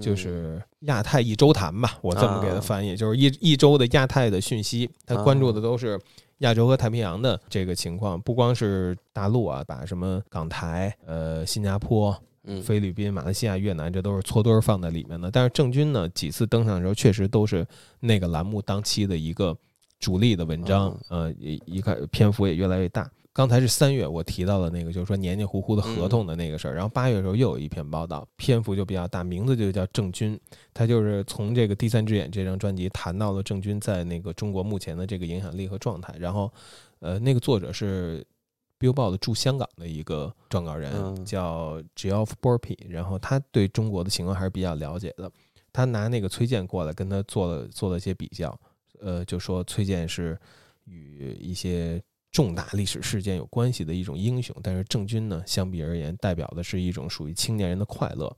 就是亚太一周谈吧，我这么给他翻译，就是一一周的亚太的讯息，他关注的都是亚洲和太平洋的这个情况，不光是大陆啊，把什么港台、呃新加坡、菲律宾、马来西亚、越南，这都是搓堆儿放在里面的。但是郑钧呢，几次登上的时候，确实都是那个栏目当期的一个主力的文章，呃，一一看篇幅也越来越大。刚才是三月，我提到了那个，就是说黏黏糊糊的合同的那个事儿。然后八月的时候又有一篇报道，篇幅就比较大，名字就叫郑钧。他就是从这个《第三只眼》这张专辑谈到了郑钧在那个中国目前的这个影响力和状态。然后，呃，那个作者是 Billboard 驻香港的一个撰稿人，叫 Geoff Burpee。然后他对中国的情况还是比较了解的。他拿那个崔健过来跟他做了做了一些比较，呃，就说崔健是与一些。重大历史事件有关系的一种英雄，但是郑钧呢，相比而言，代表的是一种属于青年人的快乐。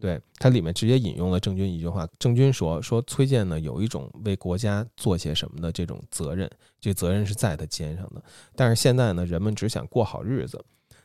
对它里面直接引用了郑钧一句话：郑钧说，说崔健呢有一种为国家做些什么的这种责任，这责任是在他肩上的。但是现在呢，人们只想过好日子，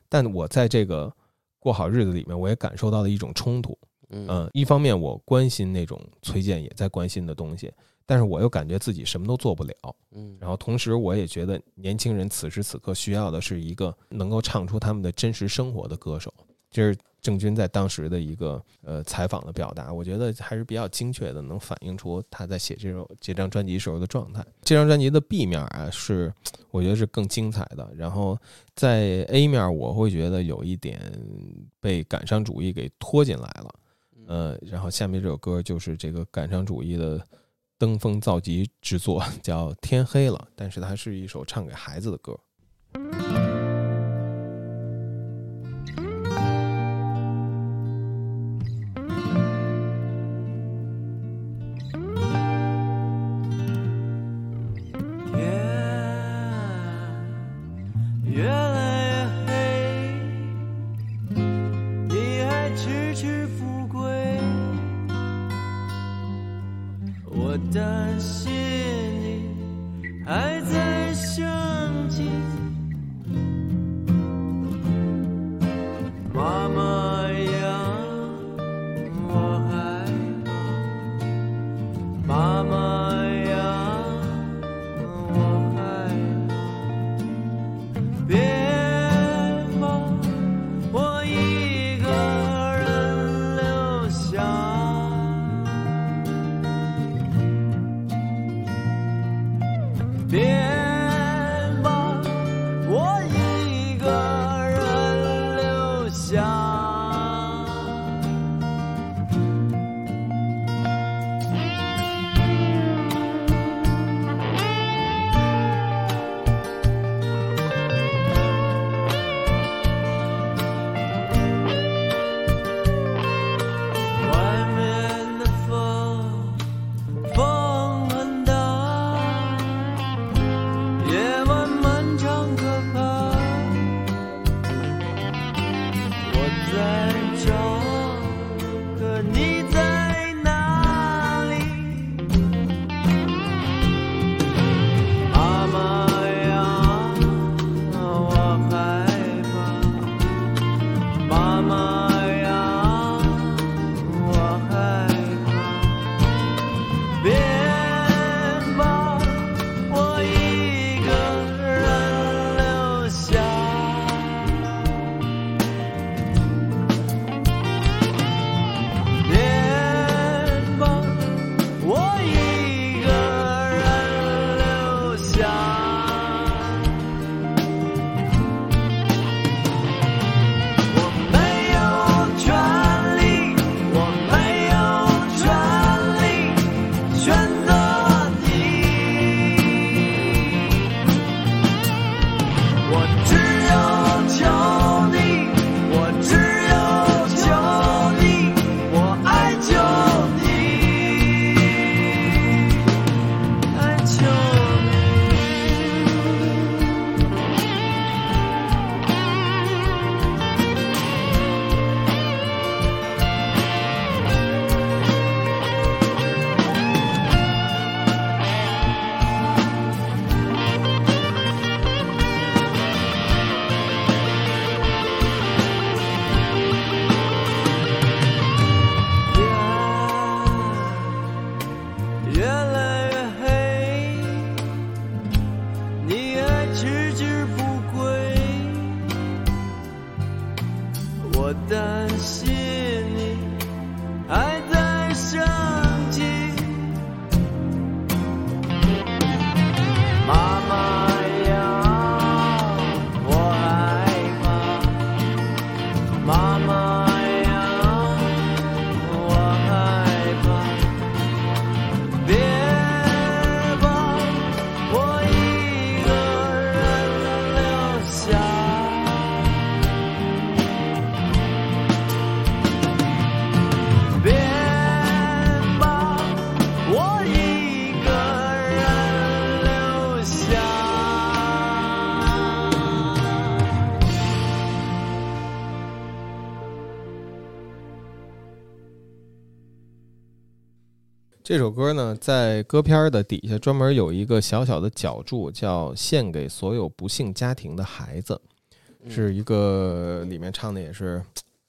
但我在这个过好日子里面，我也感受到了一种冲突。嗯，一方面我关心那种崔健也在关心的东西。但是我又感觉自己什么都做不了，嗯，然后同时我也觉得年轻人此时此刻需要的是一个能够唱出他们的真实生活的歌手，这是郑钧在当时的一个呃采访的表达，我觉得还是比较精确的，能反映出他在写这首这张专辑时候的状态。这张专辑的 B 面啊是我觉得是更精彩的，然后在 A 面我会觉得有一点被感伤主义给拖进来了，呃，然后下面这首歌就是这个感伤主义的。登峰造极之作 叫《天黑了》，但是它是一首唱给孩子的歌。这首歌呢，在歌片的底下专门有一个小小的脚注，叫“献给所有不幸家庭的孩子”，是一个里面唱的也是，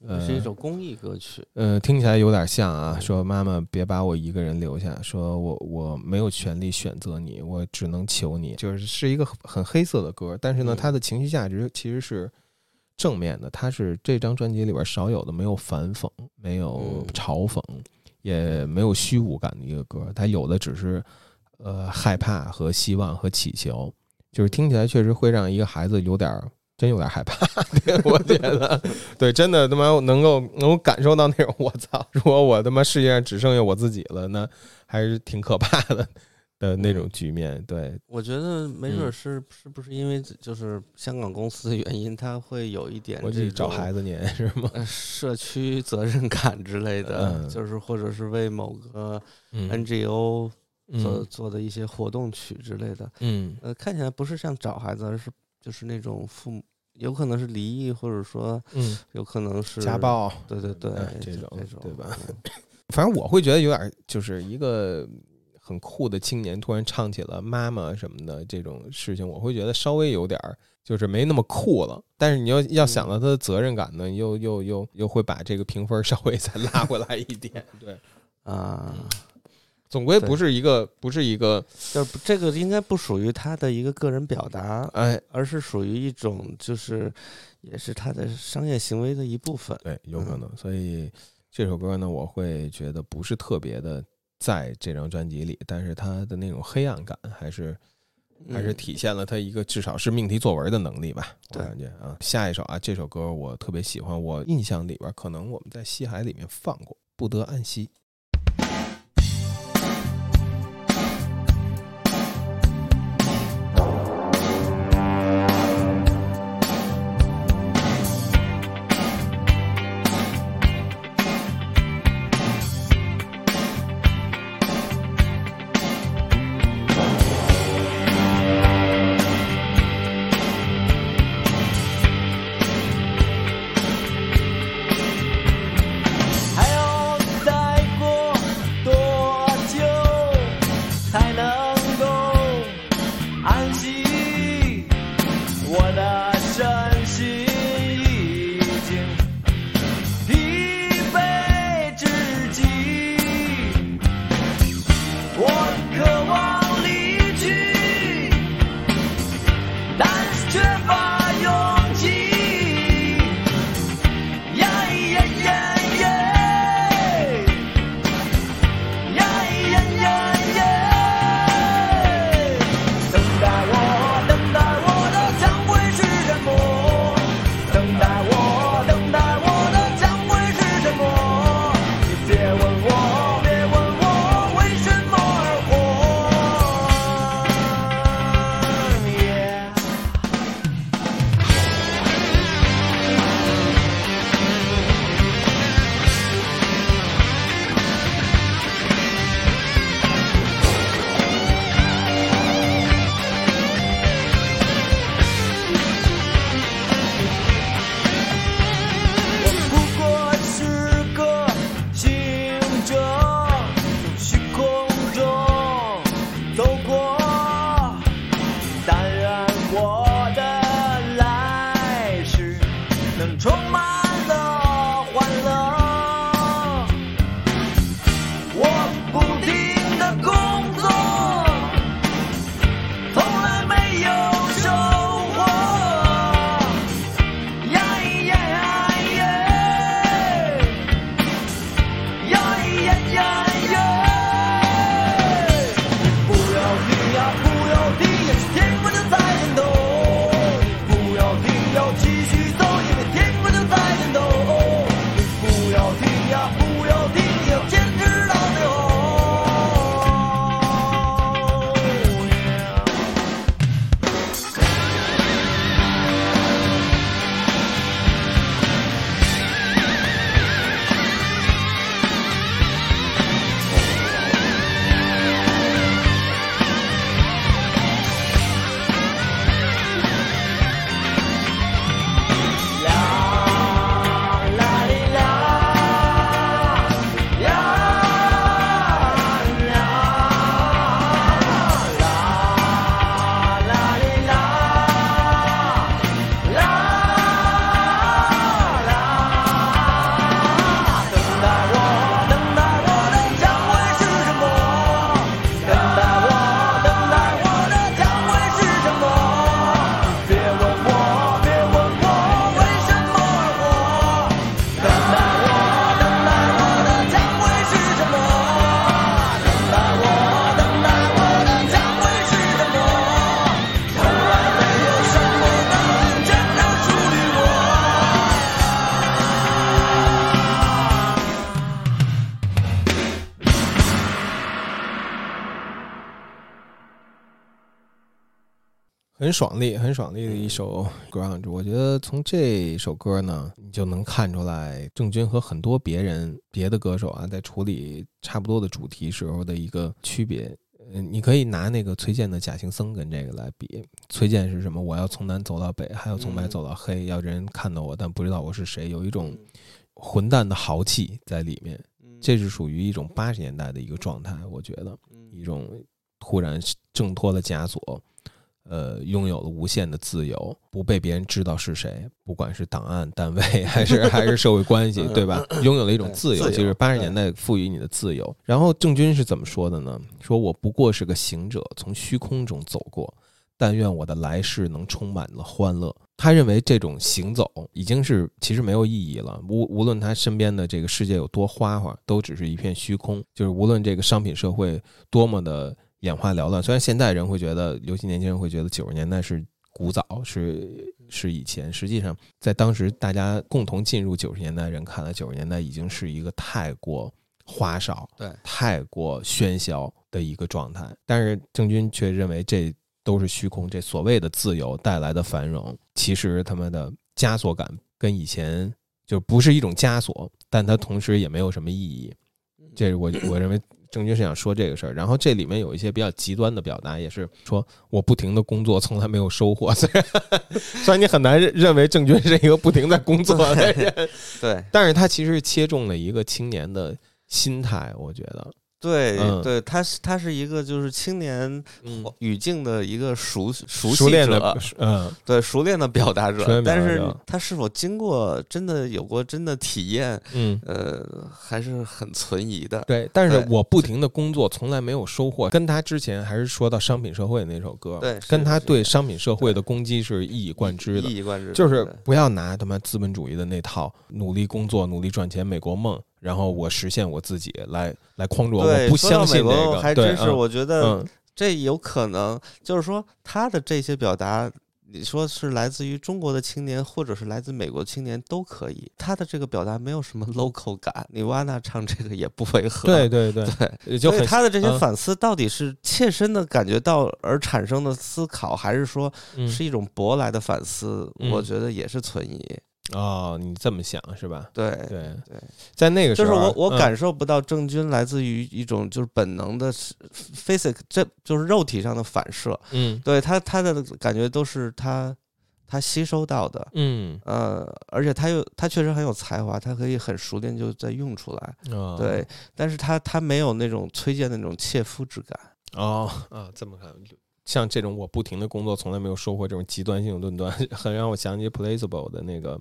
呃，是一首公益歌曲。呃，听起来有点像啊，说妈妈别把我一个人留下，说我我没有权利选择你，我只能求你，就是是一个很黑色的歌，但是呢，它的情绪价值其实是正面的，它是这张专辑里边少有的，没有反讽，没有嘲讽。也没有虚无感的一个歌，它有的只是，呃，害怕和希望和祈求，就是听起来确实会让一个孩子有点真有点害怕。我觉得，对，真的他妈能够能够感受到那种我操，如果我他妈世界上只剩下我自己了，那还是挺可怕的。的那种局面，对我觉得没准是是不是因为就是香港公司的原因，他会有一点这找孩子年 是吗？社区责任感之类的，就是或者是为某个 NGO 做做的一些活动曲之类的。嗯，呃，看起来不是像找孩子，而是就是那种父母有可能是离异，或者说嗯，有可能是家暴，对对对，这种这种对吧？反正我会觉得有点就是一个。很酷的青年突然唱起了妈妈什么的这种事情，我会觉得稍微有点儿就是没那么酷了。但是你要要想到他的责任感呢，又又又又会把这个评分稍微 再拉回来一点。对 啊，总归不是一个不是一个，就是这个应该不属于他的一个个人表达，哎，而是属于一种就是也是他的商业行为的一部分。对，有可能。所以这首歌呢，我会觉得不是特别的。在这张专辑里，但是他的那种黑暗感还是还是体现了他一个至少是命题作文的能力吧。我感觉啊，下一首啊，这首歌我特别喜欢，我印象里边可能我们在西海里面放过《不得安息》。很爽利，很爽利的一首 Ground。我觉得从这首歌呢，你就能看出来郑钧和很多别人别的歌手啊，在处理差不多的主题时候的一个区别。嗯，你可以拿那个崔健的《假行僧》跟这个来比。崔健是什么？我要从南走到北，还要从白走到黑，要人看到我，但不知道我是谁，有一种混蛋的豪气在里面。这是属于一种八十年代的一个状态，我觉得一种突然挣脱了枷锁。呃，拥有了无限的自由，不被别人知道是谁，不管是档案单位还是还是社会关系，对吧？拥有了一种自由，就是八十年代赋予你的自由。然后郑钧是怎么说的呢？说我不过是个行者，从虚空中走过，但愿我的来世能充满了欢乐。他认为这种行走已经是其实没有意义了，无无论他身边的这个世界有多花花，都只是一片虚空。就是无论这个商品社会多么的。眼花缭乱。虽然现在人会觉得，尤其年轻人会觉得九十年代是古早，是是以前。实际上，在当时大家共同进入九十年代人看来，九十年代已经是一个太过花哨、对太过喧嚣的一个状态。但是郑钧却认为这都是虚空，这所谓的自由带来的繁荣，其实他们的枷锁感跟以前就不是一种枷锁，但它同时也没有什么意义。这是我我认为。郑钧是想说这个事儿，然后这里面有一些比较极端的表达，也是说我不停的工作，从来没有收获。虽然虽然你很难认为郑钧是一个不停在工作的人，对，但是他其实切中了一个青年的心态，我觉得。对对，他是他是一个就是青年语境的一个熟熟悉者，嗯，对，熟练的表达者。但是他是否经过真的有过真的体验，嗯，呃，还是很存疑的。对，但是我不停的工作，从来没有收获。跟他之前还是说到商品社会那首歌，对，跟他对商品社会的攻击是一以贯之的，一以贯之，就是不要拿他妈资本主义的那套努力工作、努力赚钱、美国梦。然后我实现我自己，来来框住我。我不相信那个，还真是。我觉得这有可能，就是说他的这些表达，你说是来自于中国的青年，或者是来自美国青年都可以。他的这个表达没有什么 local 感，你瓦娜唱这个也不违和。对对对，所以他的这些反思到底是切身的感觉到而产生的思考，还是说是一种舶来的反思？我觉得也是存疑。哦，你这么想是吧？对对对，在那个时候，就是我我感受不到郑钧来自于一种就是本能的 physic，这就是肉体上的反射。嗯，对他他的感觉都是他他吸收到的。嗯呃，而且他又他确实很有才华，他可以很熟练就在用出来。对，但是他他没有那种崔健那种切肤之感。哦啊，这么看。像这种我不停的工作，从来没有收获这种极端性的论断，很让我想起 Placeable 的那个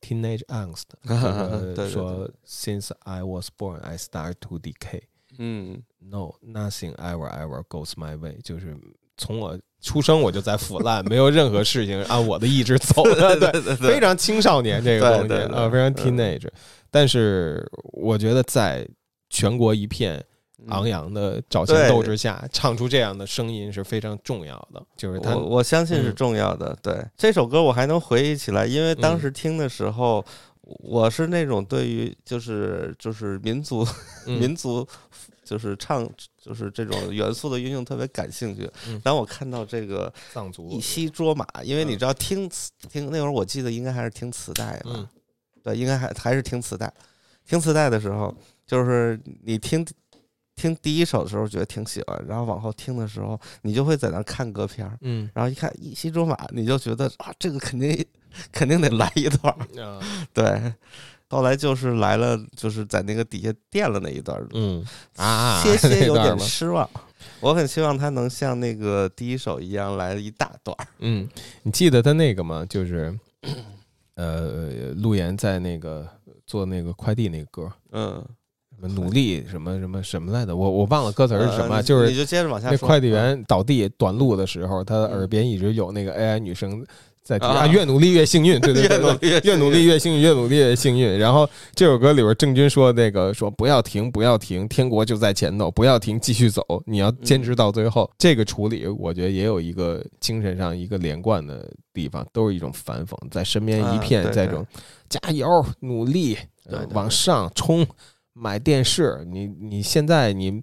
Teenage Angst，说 Since I was born, I start to decay。嗯，No, nothing ever ever goes my way，就是从我出生我就在腐烂，没有任何事情按我的意志走的，对，非常青少年这个东西啊，非常 teenage。但是我觉得在全国一片。昂扬的找钱斗志下，唱出这样的声音是非常重要的。就是他，我相信是重要的。对这首歌，我还能回忆起来，因为当时听的时候，我是那种对于就是就是民族 民族就是唱就是这种元素的运用特别感兴趣。当我看到这个藏族一西卓玛，因为你知道听听那会儿，我记得应该还是听磁带吧？对，应该还还是听磁带。听磁带的时候，就是你听。听第一首的时候觉得挺喜欢，然后往后听的时候，你就会在那看歌片儿，嗯，然后一看《一西卓玛》，你就觉得啊，这个肯定 肯定得来一段，对。后来就是来了，就是在那个底下垫了那一段，嗯啊，些些有点失望。我很希望他能像那个第一首一样来一大段。嗯，你记得他那个吗？就是呃，陆岩在那个做那个快递那个歌，嗯。努力什么什么什么来的？我我忘了歌词是什么，就是你就接着往下说。那快递员倒地短路的时候，他的耳边一直有那个 AI 女生在提啊，越努力越幸运，对对 对，越努力越幸运，越努力越幸运。然后这首歌里边，郑钧说那个说不要停，不要停，天国就在前头，不要停，继续走，你要坚持到最后。这个处理，我觉得也有一个精神上一个连贯的地方，都是一种反讽，在身边一片这种加油努力，往上冲。买电视，你你现在你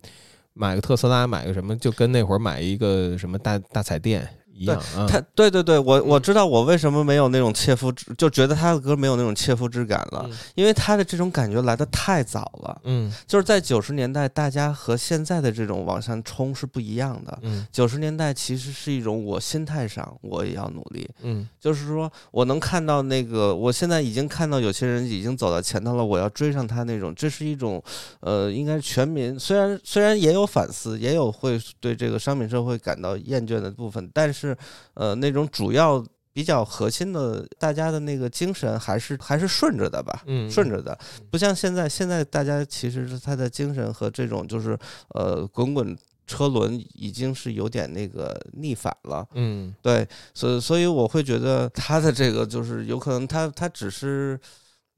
买个特斯拉，买个什么，就跟那会儿买一个什么大大彩电。一样，他对对对，我我知道我为什么没有那种切肤之，就觉得他的歌没有那种切肤之感了，因为他的这种感觉来的太早了。嗯，就是在九十年代，大家和现在的这种往上冲是不一样的。嗯，九十年代其实是一种我心态上我也要努力。嗯，就是说我能看到那个，我现在已经看到有些人已经走到前头了，我要追上他那种，这是一种，呃，应该是全民虽然虽然也有反思，也有会对这个商品社会感到厌倦的部分，但是。呃，那种主要比较核心的，大家的那个精神还是还是顺着的吧，嗯，顺着的，不像现在，现在大家其实是他的精神和这种就是呃滚滚车轮已经是有点那个逆反了，嗯，对，所以所以我会觉得他的这个就是有可能他他只是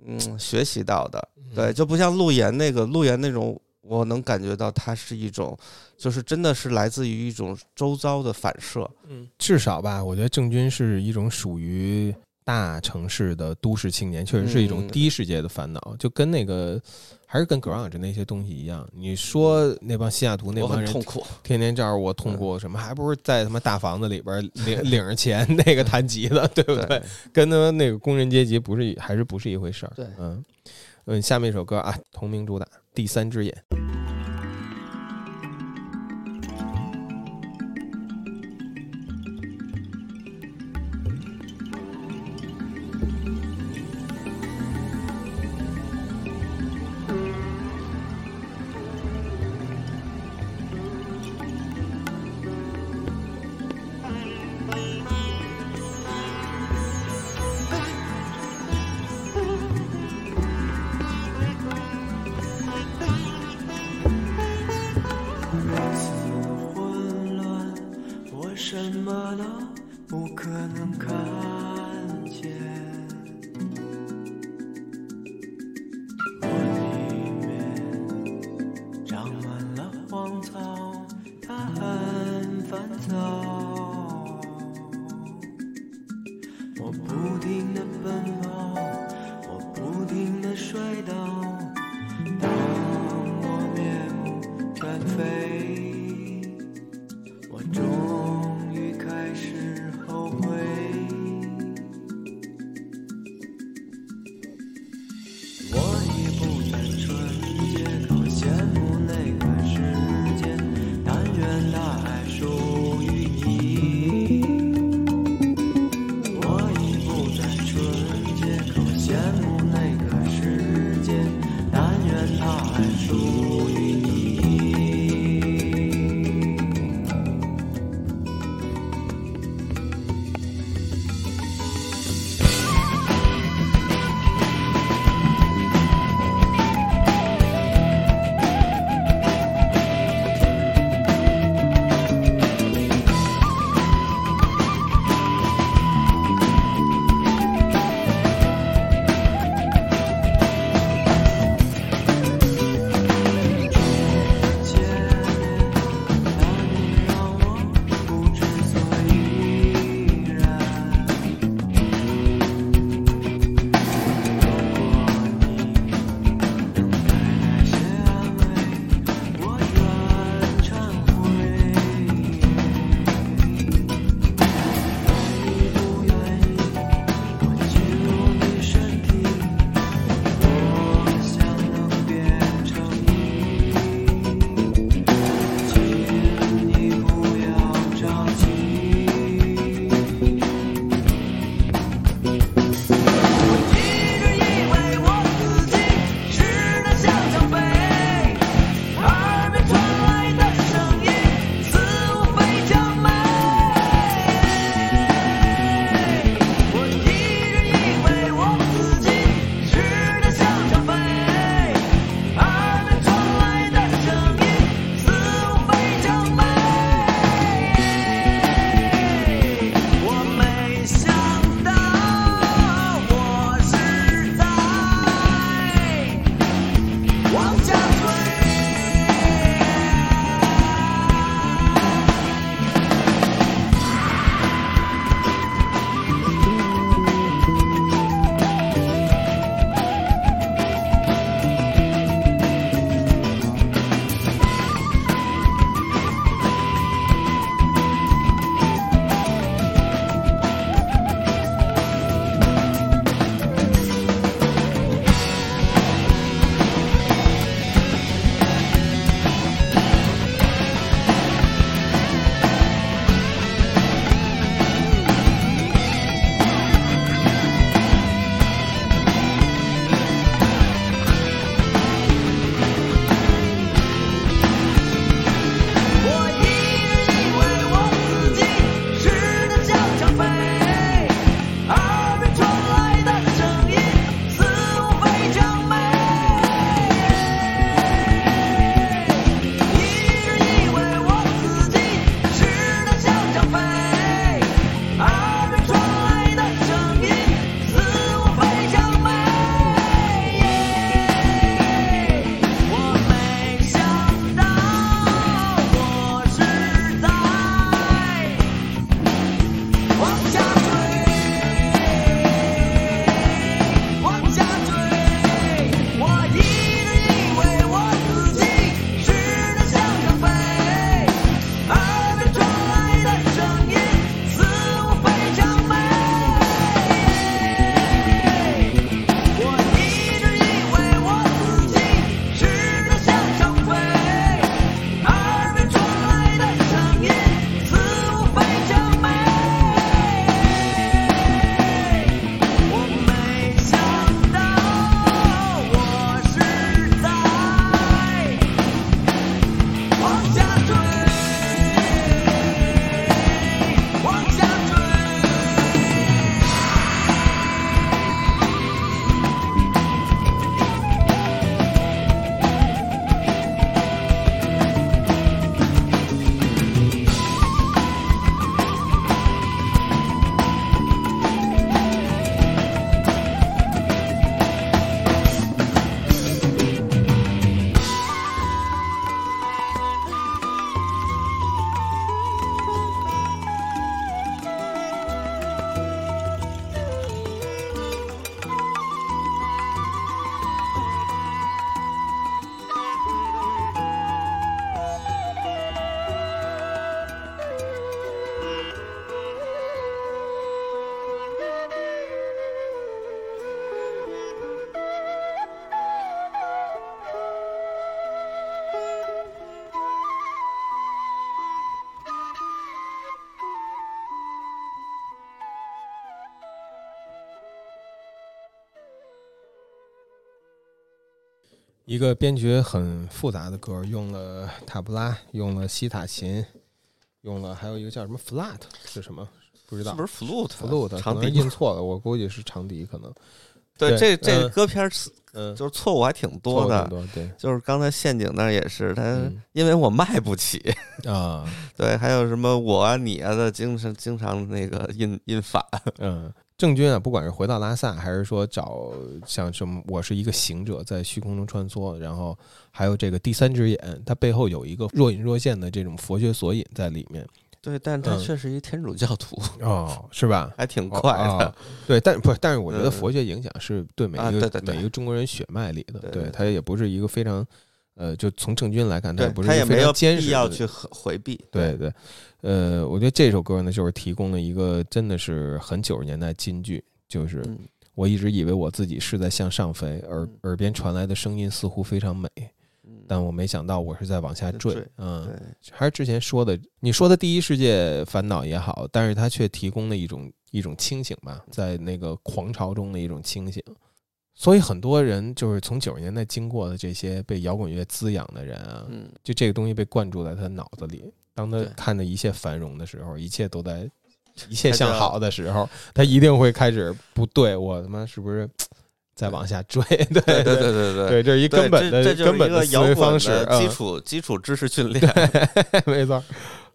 嗯学习到的，对，就不像陆岩那个陆岩那种。我能感觉到它是一种，就是真的是来自于一种周遭的反射。嗯，至少吧，我觉得郑钧是一种属于大城市的都市青年，确实是一种低世界的烦恼，就跟那个还是跟 grunge 那些东西一样。你说那帮西雅图那帮人痛苦，天天照着我痛苦什么，还不是在他妈大房子里边领领着钱那个弹吉他，对不对？跟他们那个工人阶级不是还是不是一回事儿？对，嗯嗯，下面一首歌啊，同名主打。第三只眼。了，不可能看。个编曲很复杂的歌，用了塔布拉，用了西塔琴，用了还有一个叫什么 flat 是什么？不知道是不是 flute？flute 长笛印错了，我估计是长笛可能。对，这这歌片儿，嗯，就是错误还挺多的。对，就是刚才陷阱那也是，他因为我卖不起 啊。对，还有什么我啊你啊的，经常经常那个印印反。嗯，郑钧啊，不管是回到拉萨，还是说找像什么，我是一个行者在虚空中穿梭，然后还有这个第三只眼，它背后有一个若隐若现的这种佛学索引在里面。对，但他却是一天主教徒哦，是吧？还挺快的。对，但不，但是我觉得佛学影响是对每一个每一个中国人血脉里的。对他也不是一个非常，呃，就从郑钧来看，他不是非常坚持要去回避。对对，呃，我觉得这首歌呢，就是提供了一个真的是很九十年代金句，就是我一直以为我自己是在向上飞，耳耳边传来的声音似乎非常美。但我没想到我是在往下坠，嗯，还是之前说的，你说的第一世界烦恼也好，但是它却提供了一种一种清醒吧，在那个狂潮中的一种清醒。所以很多人就是从九十年代经过的这些被摇滚乐滋养的人啊，就这个东西被灌注在他脑子里。当他看着一切繁荣的时候，一切都在一切向好的时候，他一定会开始不对，我他妈是不是？再往下追，对对对对对对，这是一根本的根本的思维方式，基础基础知识训练，没错。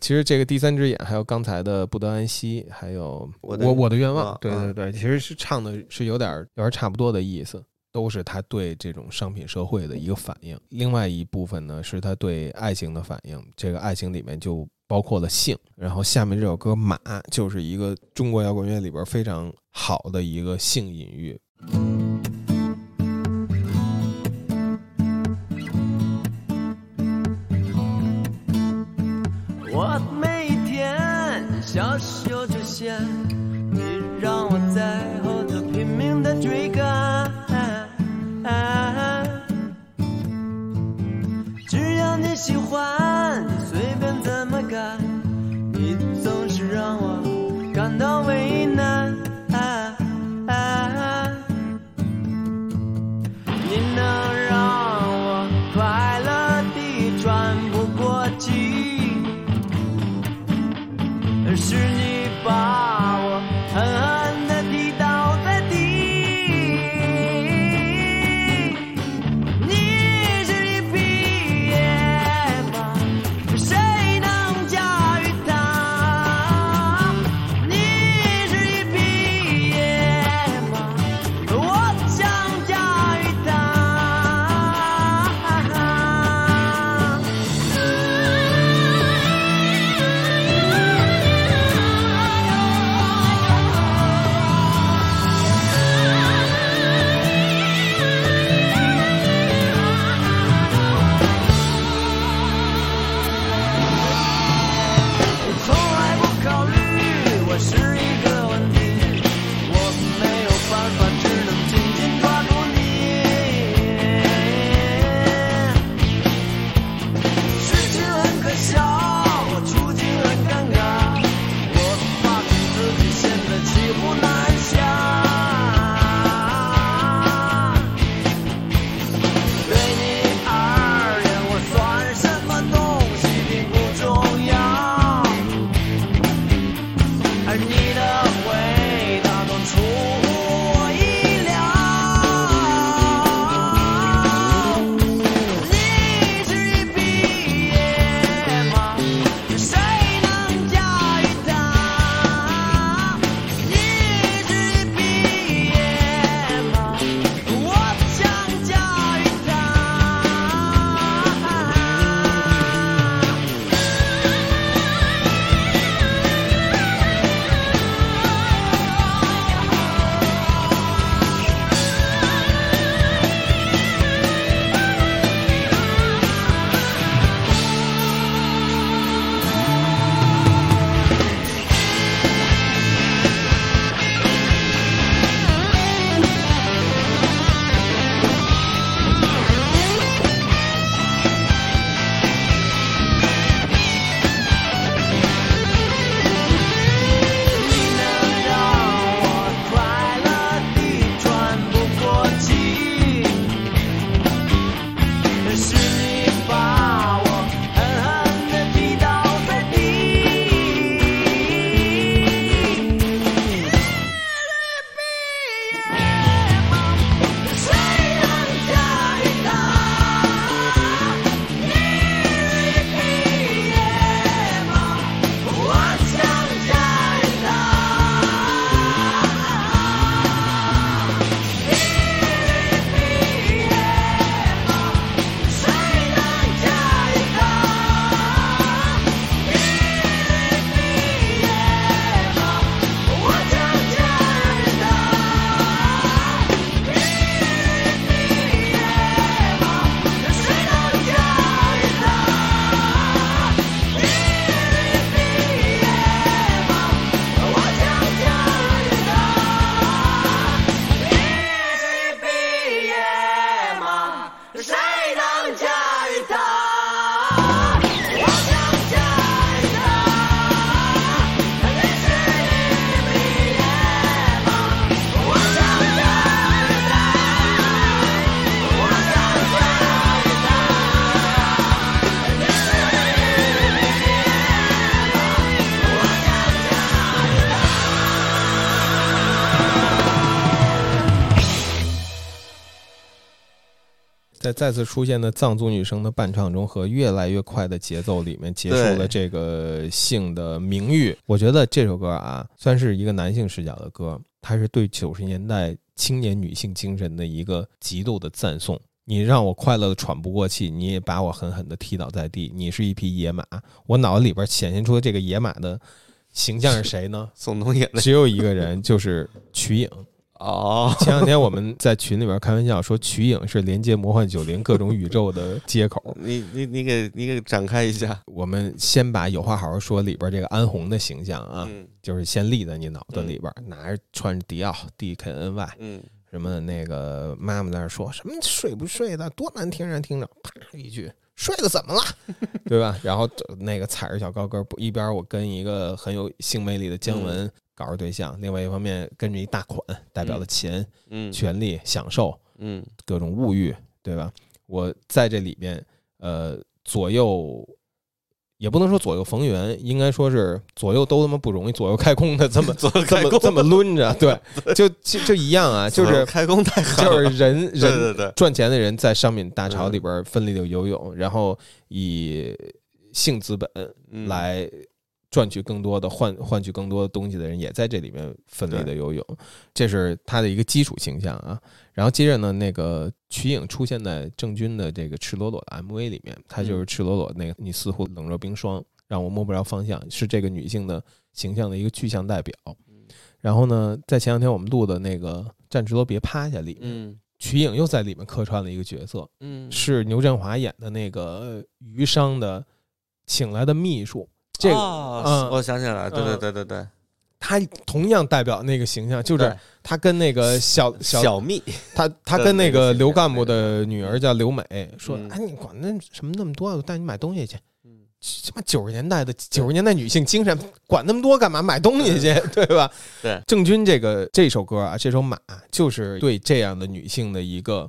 其实这个第三只眼，还有刚才的不得安息，还有我我的愿望，对对对，其实是唱的是有点有点差不多的意思，都是他对这种商品社会的一个反应。另外一部分呢，是他对爱情的反应，这个爱情里面就包括了性。然后下面这首歌《马》就是一个中国摇滚乐里边非常好的一个性隐喻。喜欢，再次出现的藏族女生的伴唱中和越来越快的节奏里面结束了这个性的名誉。我觉得这首歌啊，算是一个男性视角的歌，它是对九十年代青年女性精神的一个极度的赞颂。你让我快乐的喘不过气，你也把我狠狠的踢倒在地。你是一匹野马，我脑子里边显现出的这个野马的形象是谁呢？宋冬野，只有一个人，就是瞿颖。哦，前两天我们在群里边开玩笑说，瞿颖是连接魔幻九零各种宇宙的接口。你你你给你给展开一下。我们先把有话好好说里边这个安红的形象啊，就是先立在你脑子里边，拿着穿着迪奥 D K N Y，嗯。什么那个妈妈在那说什么睡不睡的多难听人听着，啪一句睡了怎么了，对吧？然后那个踩着小高跟，一边我跟一个很有性魅力的姜文搞着对象，另外一方面跟着一大款，代表了钱、嗯、权力、享受，嗯，各种物欲，对吧？我在这里边，呃，左右。也不能说左右逢源，应该说是左右都他妈不容易，左右开弓的这么 这么这么抡着，对，就就就一样啊，就是开弓太狠，就是人 人对对赚钱的人在商品大潮里边奋力的游泳，然后以性资本来赚取更多的换换取更多的东西的人也在这里面奋力的游泳，这是他的一个基础形象啊。然后接着呢，那个瞿颖出现在郑钧的这个《赤裸裸》的 MV 里面，他就是赤裸裸那个你似乎冷若冰霜，让我摸不着方向，是这个女性的形象的一个具象代表。然后呢，在前两天我们录的那个《站直了别趴下》里，嗯，瞿颖又在里面客串了一个角色，嗯，是牛振华演的那个余商的请来的秘书。这个，嗯，我想起来了，对对对对对。他同样代表那个形象，就是他跟那个小小蜜，他他跟那个刘干部的女儿叫刘美，说：“哎，你管那什么那么多，我带你买东西去。”嗯，他妈九十年代的九十年代女性精神，管那么多干嘛？买东西去，对吧？对，郑钧这个这首歌啊，这首《马》就是对这样的女性的一个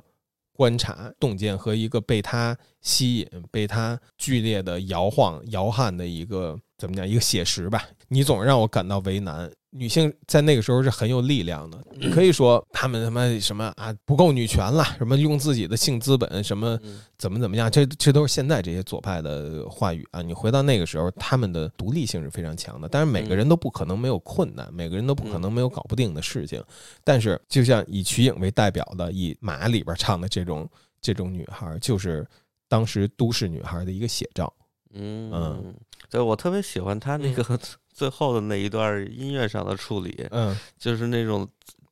观察、洞见和一个被他吸引、被他剧烈的摇晃、摇撼的一个。怎么讲？一个写实吧。你总是让我感到为难。女性在那个时候是很有力量的。你可以说她们他妈什么啊不够女权了，什么用自己的性资本什么怎么怎么样？这这都是现在这些左派的话语啊。你回到那个时候，他们的独立性是非常强的。但是每个人都不可能没有困难，每个人都不可能没有搞不定的事情。但是就像以瞿颖为代表的，以马里边唱的这种这种女孩，就是当时都市女孩的一个写照。嗯嗯。对，我特别喜欢他那个最后的那一段音乐上的处理，嗯，就是那种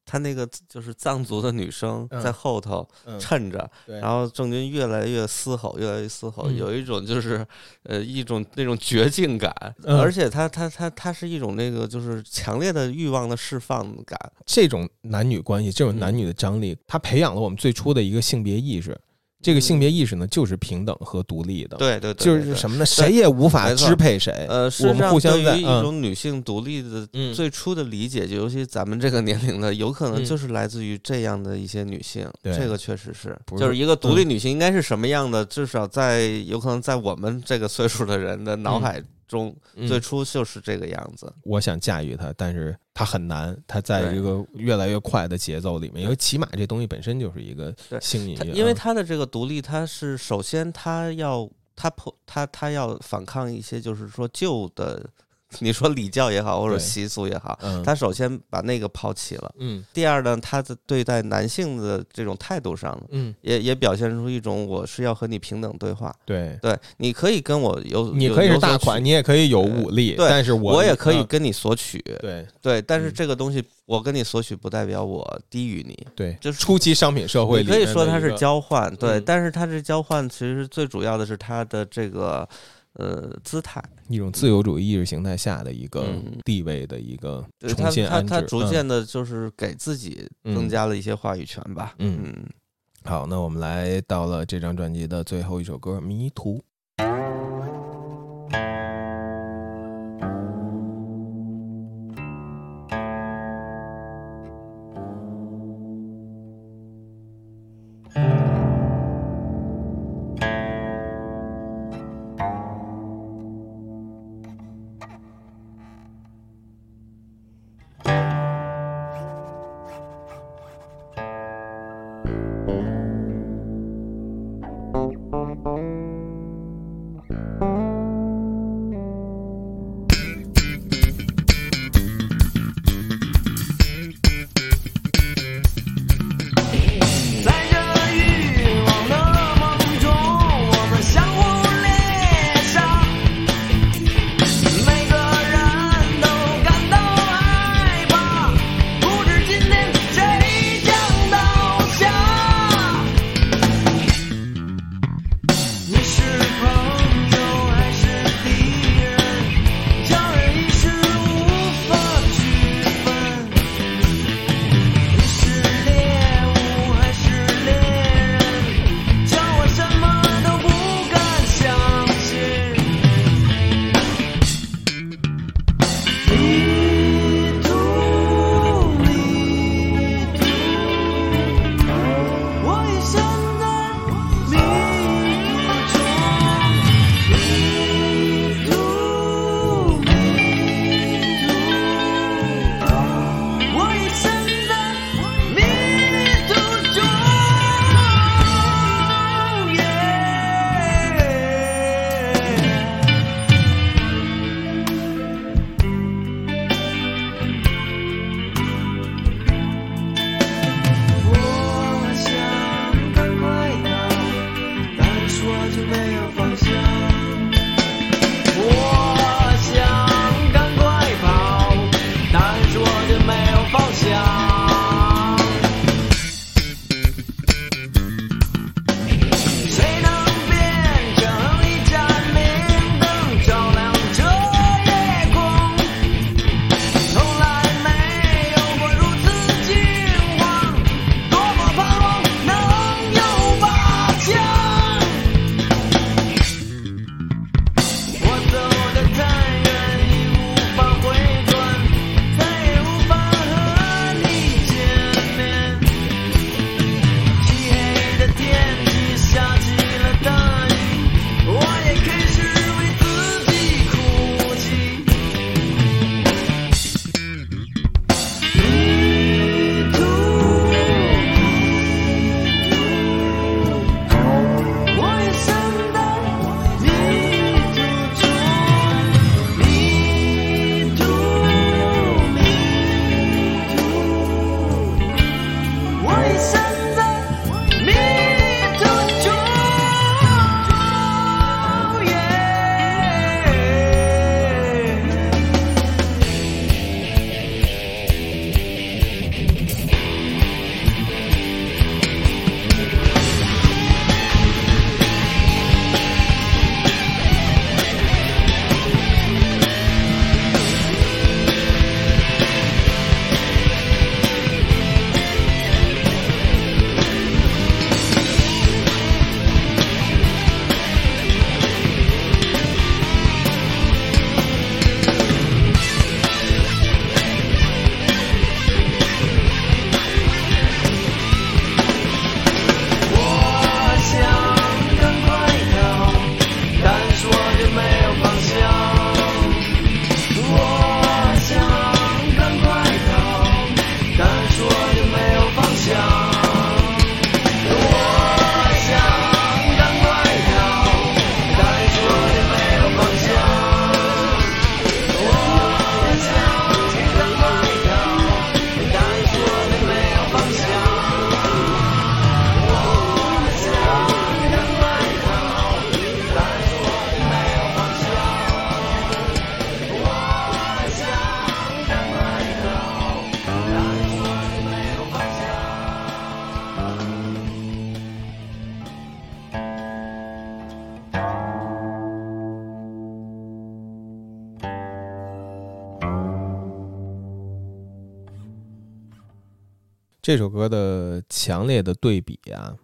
他那个就是藏族的女生在后头衬着，然后郑钧越来越嘶吼，越来越嘶吼，有一种就是呃一种那种绝境感，而且他他他他是一种那个就是强烈的欲望的释放感，这种男女关系，这种男女的张力，他培养了我们最初的一个性别意识。这个性别意识呢，就是平等和独立的。对对对，就是什么呢？谁也无法支配谁。呃，我们互相对于一种女性独立的最初的理解，就尤其咱们这个年龄的，有可能就是来自于这样的一些女性。这个确实是，就是一个独立女性应该是什么样的？至少在有可能在我们这个岁数的人的脑海。中最初就是这个样子。我想驾驭它，但是它很难。它在一个越来越快的节奏里面，因为骑马这东西本身就是一个性隐因为它的这个独立，它是首先它要它破它它要反抗一些，就是说旧的。你说礼教也好，或者习俗也好，他首先把那个抛弃了。嗯，第二呢，他的对待男性的这种态度上，嗯，也也表现出一种我是要和你平等对话。对对，你可以跟我有，你可以是大款，你也可以有武力，但是我也可以跟你索取。对对，但是这个东西我跟你索取不代表我低于你。对，就是初期商品社会，你可以说它是交换。对，但是它是交换其实最主要的是它的这个。呃，姿态一种自由主义意识形态下的一个地位的一个重新安置，他他逐渐的就是给自己增加了一些话语权吧。嗯，好，那我们来到了这张专辑的最后一首歌《迷途》。这首歌的强烈的对比啊，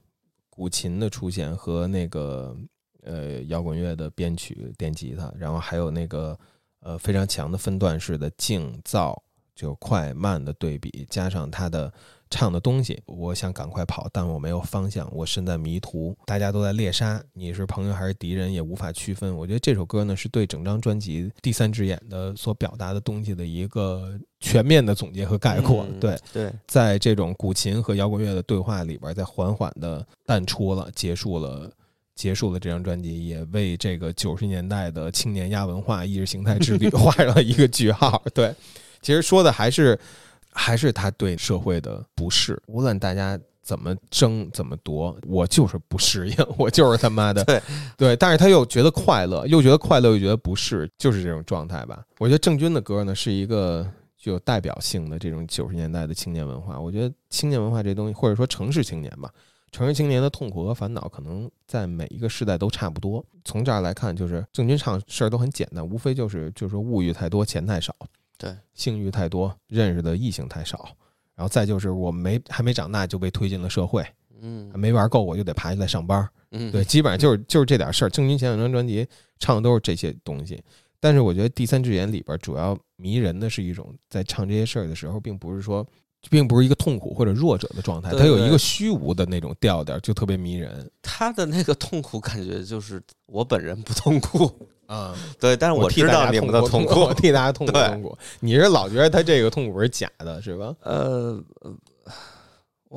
古琴的出现和那个呃摇滚乐的编曲电吉他，然后还有那个呃非常强的分段式的静噪，就快慢的对比，加上它的。唱的东西，我想赶快跑，但我没有方向，我身在迷途，大家都在猎杀，你是朋友还是敌人也无法区分。我觉得这首歌呢，是对整张专辑《第三只眼》的所表达的东西的一个全面的总结和概括。对对，在这种古琴和摇滚乐的对话里边，在缓缓的淡出了，结束了，结束了这张专辑，也为这个九十年代的青年亚文化意识形态之旅 画上了一个句号。对，其实说的还是。还是他对社会的不适，无论大家怎么争怎么夺，我就是不适应，我就是他妈的对 对。但是他又觉得快乐，又觉得快乐，又觉得不适，就是这种状态吧。我觉得郑钧的歌呢，是一个具有代表性的这种九十年代的青年文化。我觉得青年文化这东西，或者说城市青年吧，城市青年的痛苦和烦恼，可能在每一个时代都差不多。从这儿来看，就是郑钧唱事儿都很简单，无非就是就是说物欲太多，钱太少。对，性欲太多，认识的异性太少，然后再就是我没还没长大就被推进了社会，嗯，没玩够我就得爬起来上班，嗯，对，基本上就是就是这点事儿。郑钧前两张专辑唱的都是这些东西，但是我觉得《第三只眼》里边主要迷人的是一种在唱这些事儿的时候，并不是说，并不是一个痛苦或者弱者的状态，他有一个虚无的那种调调，就特别迷人。他的那个痛苦感觉就是我本人不痛苦。啊，对，但是我知道你们的痛苦，替大家痛苦 痛苦。你是老觉得他这个痛苦是假的，是吧？呃，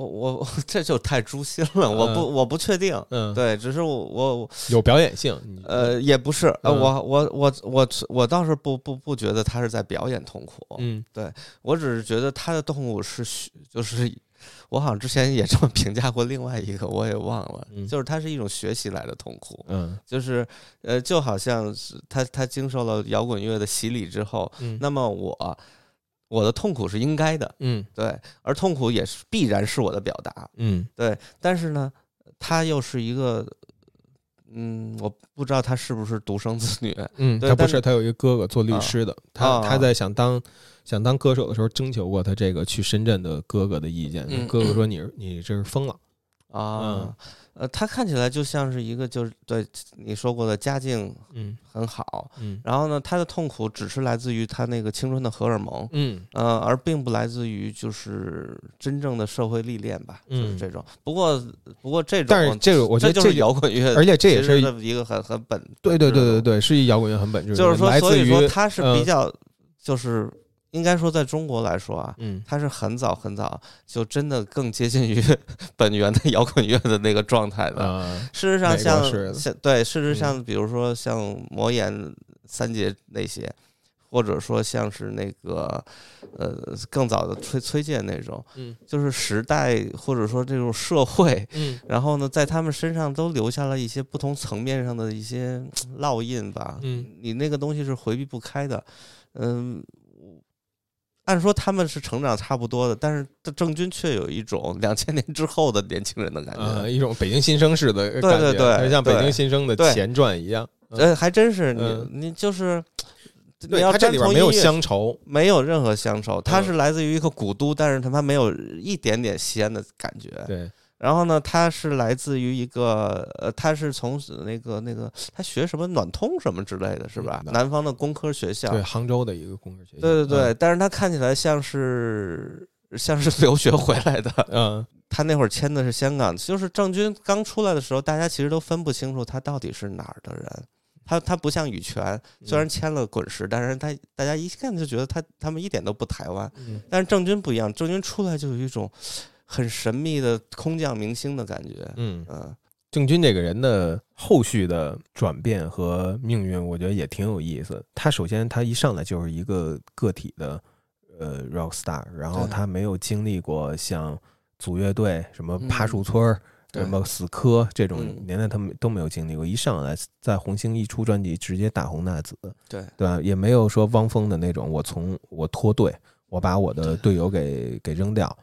我我 这就太诛心了，我不我不确定。嗯，对，只是我我有表演性。呃，也不是，呃，我我我我我倒是不不不觉得他是在表演痛苦。嗯，对我只是觉得他的痛苦是就是。我好像之前也这么评价过另外一个，我也忘了，就是它是一种学习来的痛苦，嗯，就是呃，就好像是他他经受了摇滚乐的洗礼之后，嗯，那么我我的痛苦是应该的，嗯，对，而痛苦也是必然是我的表达，嗯，对，但是呢，他又是一个，嗯，我不知道他是不是独生子女，嗯，他不是，他有一个哥哥做律师的，他他在想当。想当歌手的时候，征求过他这个去深圳的哥哥的意见。哥哥说：“你你这是疯了啊！”呃，他看起来就像是一个，就是对你说过的家境嗯很好，嗯，然后呢，他的痛苦只是来自于他那个青春的荷尔蒙，嗯呃，而并不来自于就是真正的社会历练吧，就是这种。不过不过这种，但是这个我觉得就是摇滚乐，而且这也是一个很很本，对对对对对，是一摇滚乐很本质，就是说，所以说他是比较就是。应该说，在中国来说啊，嗯，它是很早很早就真的更接近于 本源的摇滚乐的那个状态的。事实上，像像对，事实上，比如说像魔岩三杰那些，或者说像是那个呃更早的崔崔健那种，嗯，就是时代或者说这种社会，嗯，然后呢，在他们身上都留下了一些不同层面上的一些烙印吧。嗯，你那个东西是回避不开的，嗯。按说他们是成长差不多的，但是郑钧却有一种 两千年之后的年轻人的感觉，一种北京新生式的感觉，对对对，像北京新生的前传一样。呃，还真是你你就是你要这里边没有乡愁，没有任何乡愁，它是来自于一个古都，但是他妈没有一点点西安的感觉。对。然后呢，他是来自于一个呃，他是从那个那个，他学什么暖通什么之类的是吧？南方的工科学校，对，杭州的一个工科学校。对对对，但是他看起来像是像是 留学回来的。嗯，他那会儿签的是香港，就是郑钧刚出来的时候，大家其实都分不清楚他到底是哪儿的人。他他不像羽泉，虽然签了滚石，但是他大家一看就觉得他他们一点都不台湾。但是郑钧不一样，郑钧出来就有一种。很神秘的空降明星的感觉，嗯。嗯，郑钧这个人的后续的转变和命运，我觉得也挺有意思。他首先他一上来就是一个个体的呃 rock star，然后他没有经历过像组乐队、什么爬树村、什么死磕这种年代，他们都没有经历过。一上来在红星一出专辑，直接大红大紫，对。对吧？也没有说汪峰的那种，我从我脱队，我把我的队友给给扔掉。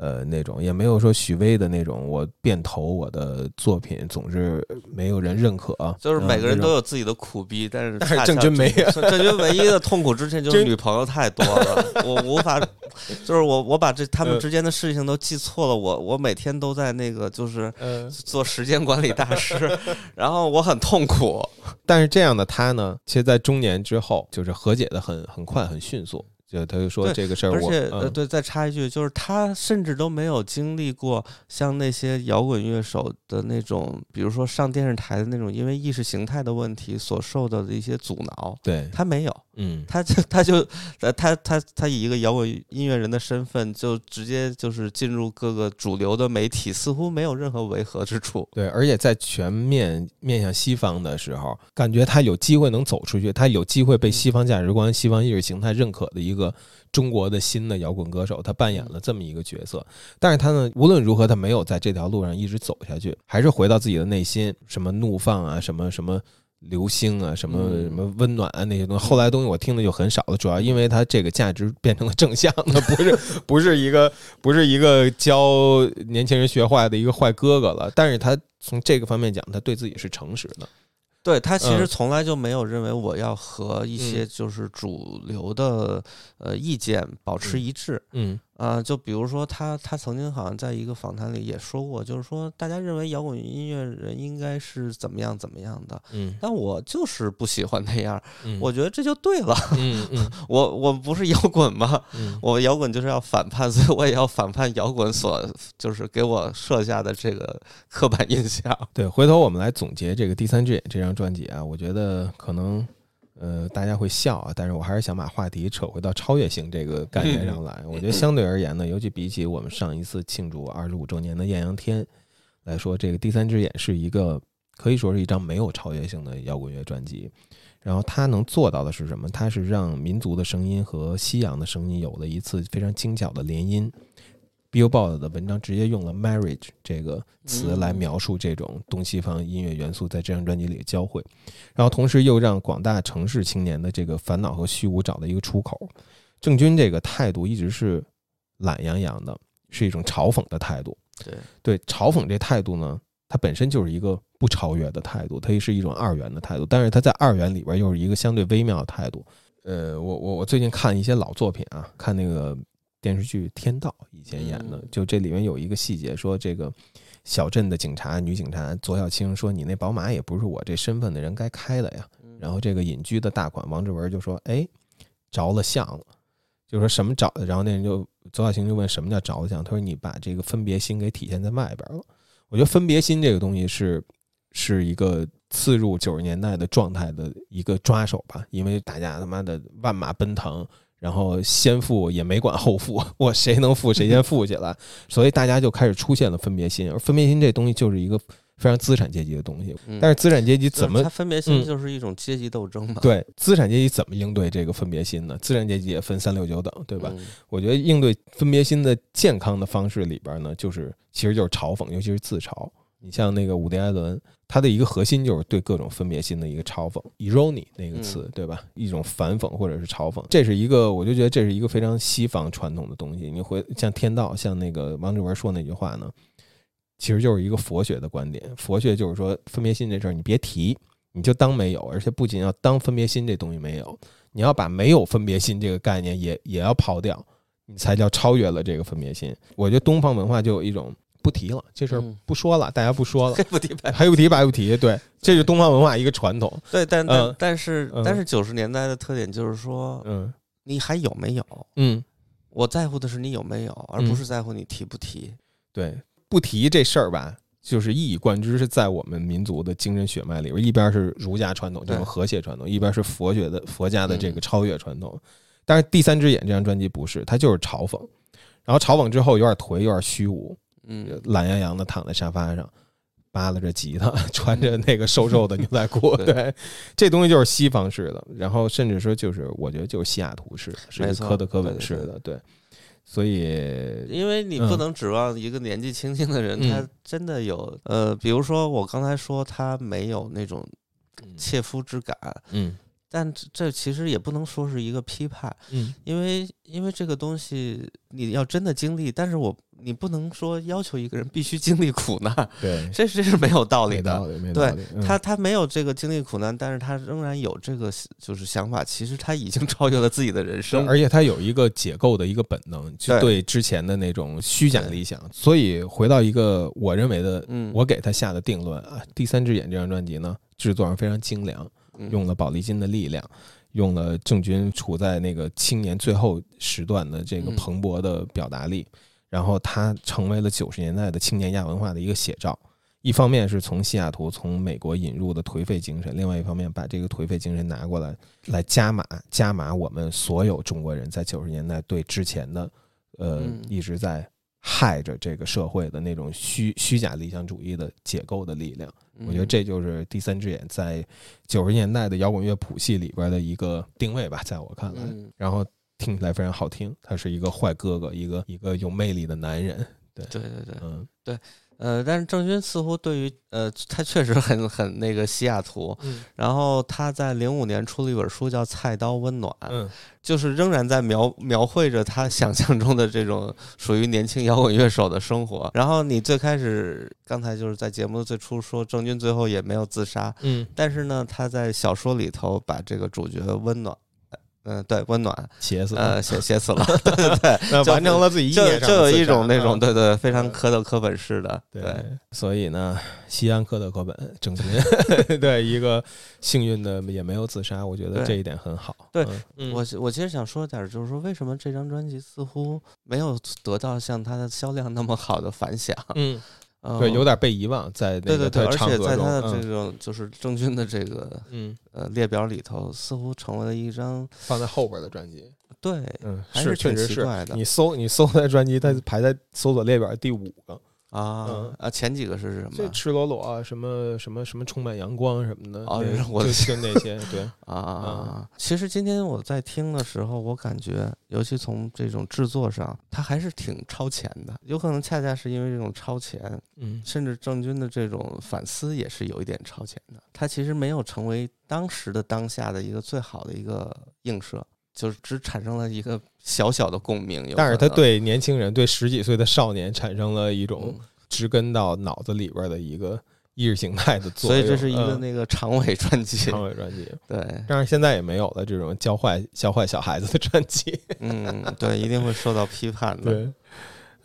呃，那种也没有说许巍的那种，我变头，我的作品总是没有人认可。就是每个人都有自己的苦逼，但是但是郑钧没有。郑钧唯一的痛苦之前就是女朋友太多了，我无法，就是我我把这他们之间的事情都记错了。我我每天都在那个就是做时间管理大师，然后我很痛苦。但是这样的他呢，其实，在中年之后，就是和解的很很快，很迅速。就他就说这个事儿，而且呃，对，再插一句，就是他甚至都没有经历过像那些摇滚乐手的那种，比如说上电视台的那种，因为意识形态的问题所受到的一些阻挠。对他没有，嗯，他就他就他他他以一个摇滚音乐人的身份，就直接就是进入各个主流的媒体，似乎没有任何违和之处。对，而且在全面面向西方的时候，感觉他有机会能走出去，他有机会被西方价值观、西方意识形态认可的一个。个中国的新的摇滚歌手，他扮演了这么一个角色，但是他呢，无论如何，他没有在这条路上一直走下去，还是回到自己的内心，什么怒放啊，什么什么流星啊，什么什么温暖啊那些东西。后来东西我听的就很少了，主要因为他这个价值变成了正向的，不是 不是一个不是一个教年轻人学坏的一个坏哥哥了。但是他从这个方面讲，他对自己是诚实的。对他其实从来就没有认为我要和一些就是主流的呃意见保持一致，嗯。啊，就比如说他，他曾经好像在一个访谈里也说过，就是说大家认为摇滚音乐人应该是怎么样怎么样的，嗯，但我就是不喜欢那样，嗯，我觉得这就对了，嗯嗯，我我不是摇滚吗？我摇滚就是要反叛，所以我也要反叛摇滚所就是给我设下的这个刻板印象。对，回头我们来总结这个《第三只眼》这张专辑啊，我觉得可能。呃，大家会笑啊，但是我还是想把话题扯回到超越性这个概念上来。我觉得相对而言呢，尤其比起我们上一次庆祝二十五周年的艳阳天来说，这个第三只眼是一个可以说是一张没有超越性的摇滚乐专辑。然后它能做到的是什么？它是让民族的声音和西洋的声音有了一次非常精巧的联姻。Billboard 的文章直接用了 “marriage” 这个词来描述这种东西方音乐元素在这张专辑里的交汇，然后同时又让广大城市青年的这个烦恼和虚无找到一个出口。郑钧这个态度一直是懒洋洋的，是一种嘲讽的态度。对对，嘲讽这态度呢，它本身就是一个不超越的态度，它也是一种二元的态度。但是它在二元里边又是一个相对微妙的态度。呃，我我我最近看一些老作品啊，看那个。电视剧《天道》以前演的，就这里面有一个细节，说这个小镇的警察女警察左小青说：“你那宝马也不是我这身份的人该开的呀。”然后这个隐居的大款王志文就说：“哎，着了相了。”就说什么着？然后那人就左小青就问：“什么叫着了相？”他说：“你把这个分别心给体现在外边了。”我觉得分别心这个东西是是一个刺入九十年代的状态的一个抓手吧，因为大家他妈的万马奔腾。然后先富也没管后富，我谁能富谁先富起来，所以大家就开始出现了分别心。而分别心这东西就是一个非常资产阶级的东西，但是资产阶级怎么？它分别心就是一种阶级斗争嘛。对，资产阶级怎么应对这个分别心呢？资产阶级也分三六九等，对吧？我觉得应对分别心的健康的方式里边呢，就是其实就是嘲讽，尤其是自嘲。你像那个伍迪·艾伦，他的一个核心就是对各种分别心的一个嘲讽，irony 那个词，对吧？一种反讽或者是嘲讽，这是一个，我就觉得这是一个非常西方传统的东西。你回像天道，像那个王志文说那句话呢，其实就是一个佛学的观点。佛学就是说，分别心这事儿你别提，你就当没有，而且不仅要当分别心这东西没有，你要把没有分别心这个概念也也要抛掉，你才叫超越了这个分别心。我觉得东方文化就有一种。不提了，这事儿不说了，大家不说了，黑 不提白，黑不提白不提，对，这是东方文化一个传统。对，但但但是但是九十年代的特点就是说，嗯，你还有没有？嗯，我在乎的是你有没有，而不是在乎你提不提。对，不提这事儿吧，就是一以贯之，是在我们民族的精神血脉里边，一边是儒家传统这种和谐传统，一边是佛学的佛家的这个超越传统。但是《第三只眼》这张专辑不是，它就是嘲讽，然后嘲讽之后有点颓，有点虚无。嗯，懒洋洋的躺在沙发上，扒拉着吉他，穿着那个瘦瘦的牛仔裤，对，这东西就是西方式的，然后甚至说就是我觉得就是西雅图式，是科德科本式的，对。所以，因为你不能指望一个年纪轻轻的人，他真的有呃，比如说我刚才说他没有那种切肤之感，嗯，但这其实也不能说是一个批判，嗯，因为因为这个东西你要真的经历，但是我你不能说要求一个人必须经历苦难，对，这这是没有道理的。对他他没有这个经历苦难，但是他仍然有这个就是想法，其实他已经超越了自己的人生，而且他有一个解构的一个本能，就对之前的那种虚假理想。所以回到一个我认为的，嗯，我给他下的定论啊，《第三只眼》这张专辑呢，制作上非常精良。用了宝丽金的力量，用了郑钧处在那个青年最后时段的这个蓬勃的表达力，然后他成为了九十年代的青年亚文化的一个写照。一方面是从西雅图、从美国引入的颓废精神，另外一方面把这个颓废精神拿过来，来加码加码我们所有中国人在九十年代对之前的，呃，一直在。害着这个社会的那种虚虚假理想主义的解构的力量，我觉得这就是第三只眼在九十年代的摇滚乐谱系里边的一个定位吧，在我看来，然后听起来非常好听，他是一个坏哥哥，一个一个有魅力的男人，对。对对对，嗯。对。呃，但是郑钧似乎对于呃，他确实很很那个西雅图，然后他在零五年出了一本书叫《菜刀温暖》，嗯，就是仍然在描描绘着他想象中的这种属于年轻摇滚乐手的生活。然后你最开始刚才就是在节目的最初说郑钧最后也没有自杀，嗯，但是呢，他在小说里头把这个主角温暖。嗯，对，温暖写死呃，写写死了，对对对，完成了自己就就有一种那种对对非常科的科本式的，对，所以呢，西安科的科本郑钧，对一个幸运的也没有自杀，我觉得这一点很好。对我我其实想说点，就是说为什么这张专辑似乎没有得到像它的销量那么好的反响？嗯。对，有点被遗忘在那个对对对，而且在他的这种就是郑钧的这个嗯呃列表里头，似乎成为了一张放在后边的专辑。对，嗯，是确实是。你搜你搜他的专辑，他排在搜索列表第五个。啊啊！前几个是什么？这赤裸裸啊，什么什么什么充满阳光什么的啊！我就那些对 啊啊！其实今天我在听的时候，我感觉，尤其从这种制作上，它还是挺超前的。有可能恰恰是因为这种超前，嗯，甚至郑钧的这种反思也是有一点超前的。他其实没有成为当时的当下的一个最好的一个映射。就是只产生了一个小小的共鸣，但是他对年轻人，对十几岁的少年产生了一种植根到脑子里边的一个意识形态的作用。所以这是一个那个长尾专辑，长尾专辑。对，但是现在也没有了这种教坏教坏小孩子的专辑。嗯，对，一定会受到批判的。对，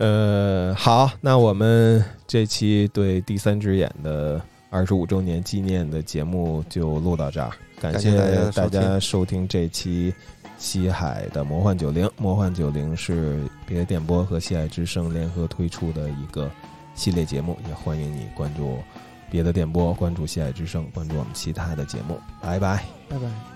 呃，好，那我们这期对第三只眼的二十五周年纪念的节目就录到这儿，感谢大家收听这期。西海的魔幻九零，魔幻九零是别的电波和西海之声联合推出的一个系列节目，也欢迎你关注别的电波，关注西海之声，关注我们其他的节目。拜拜，拜拜。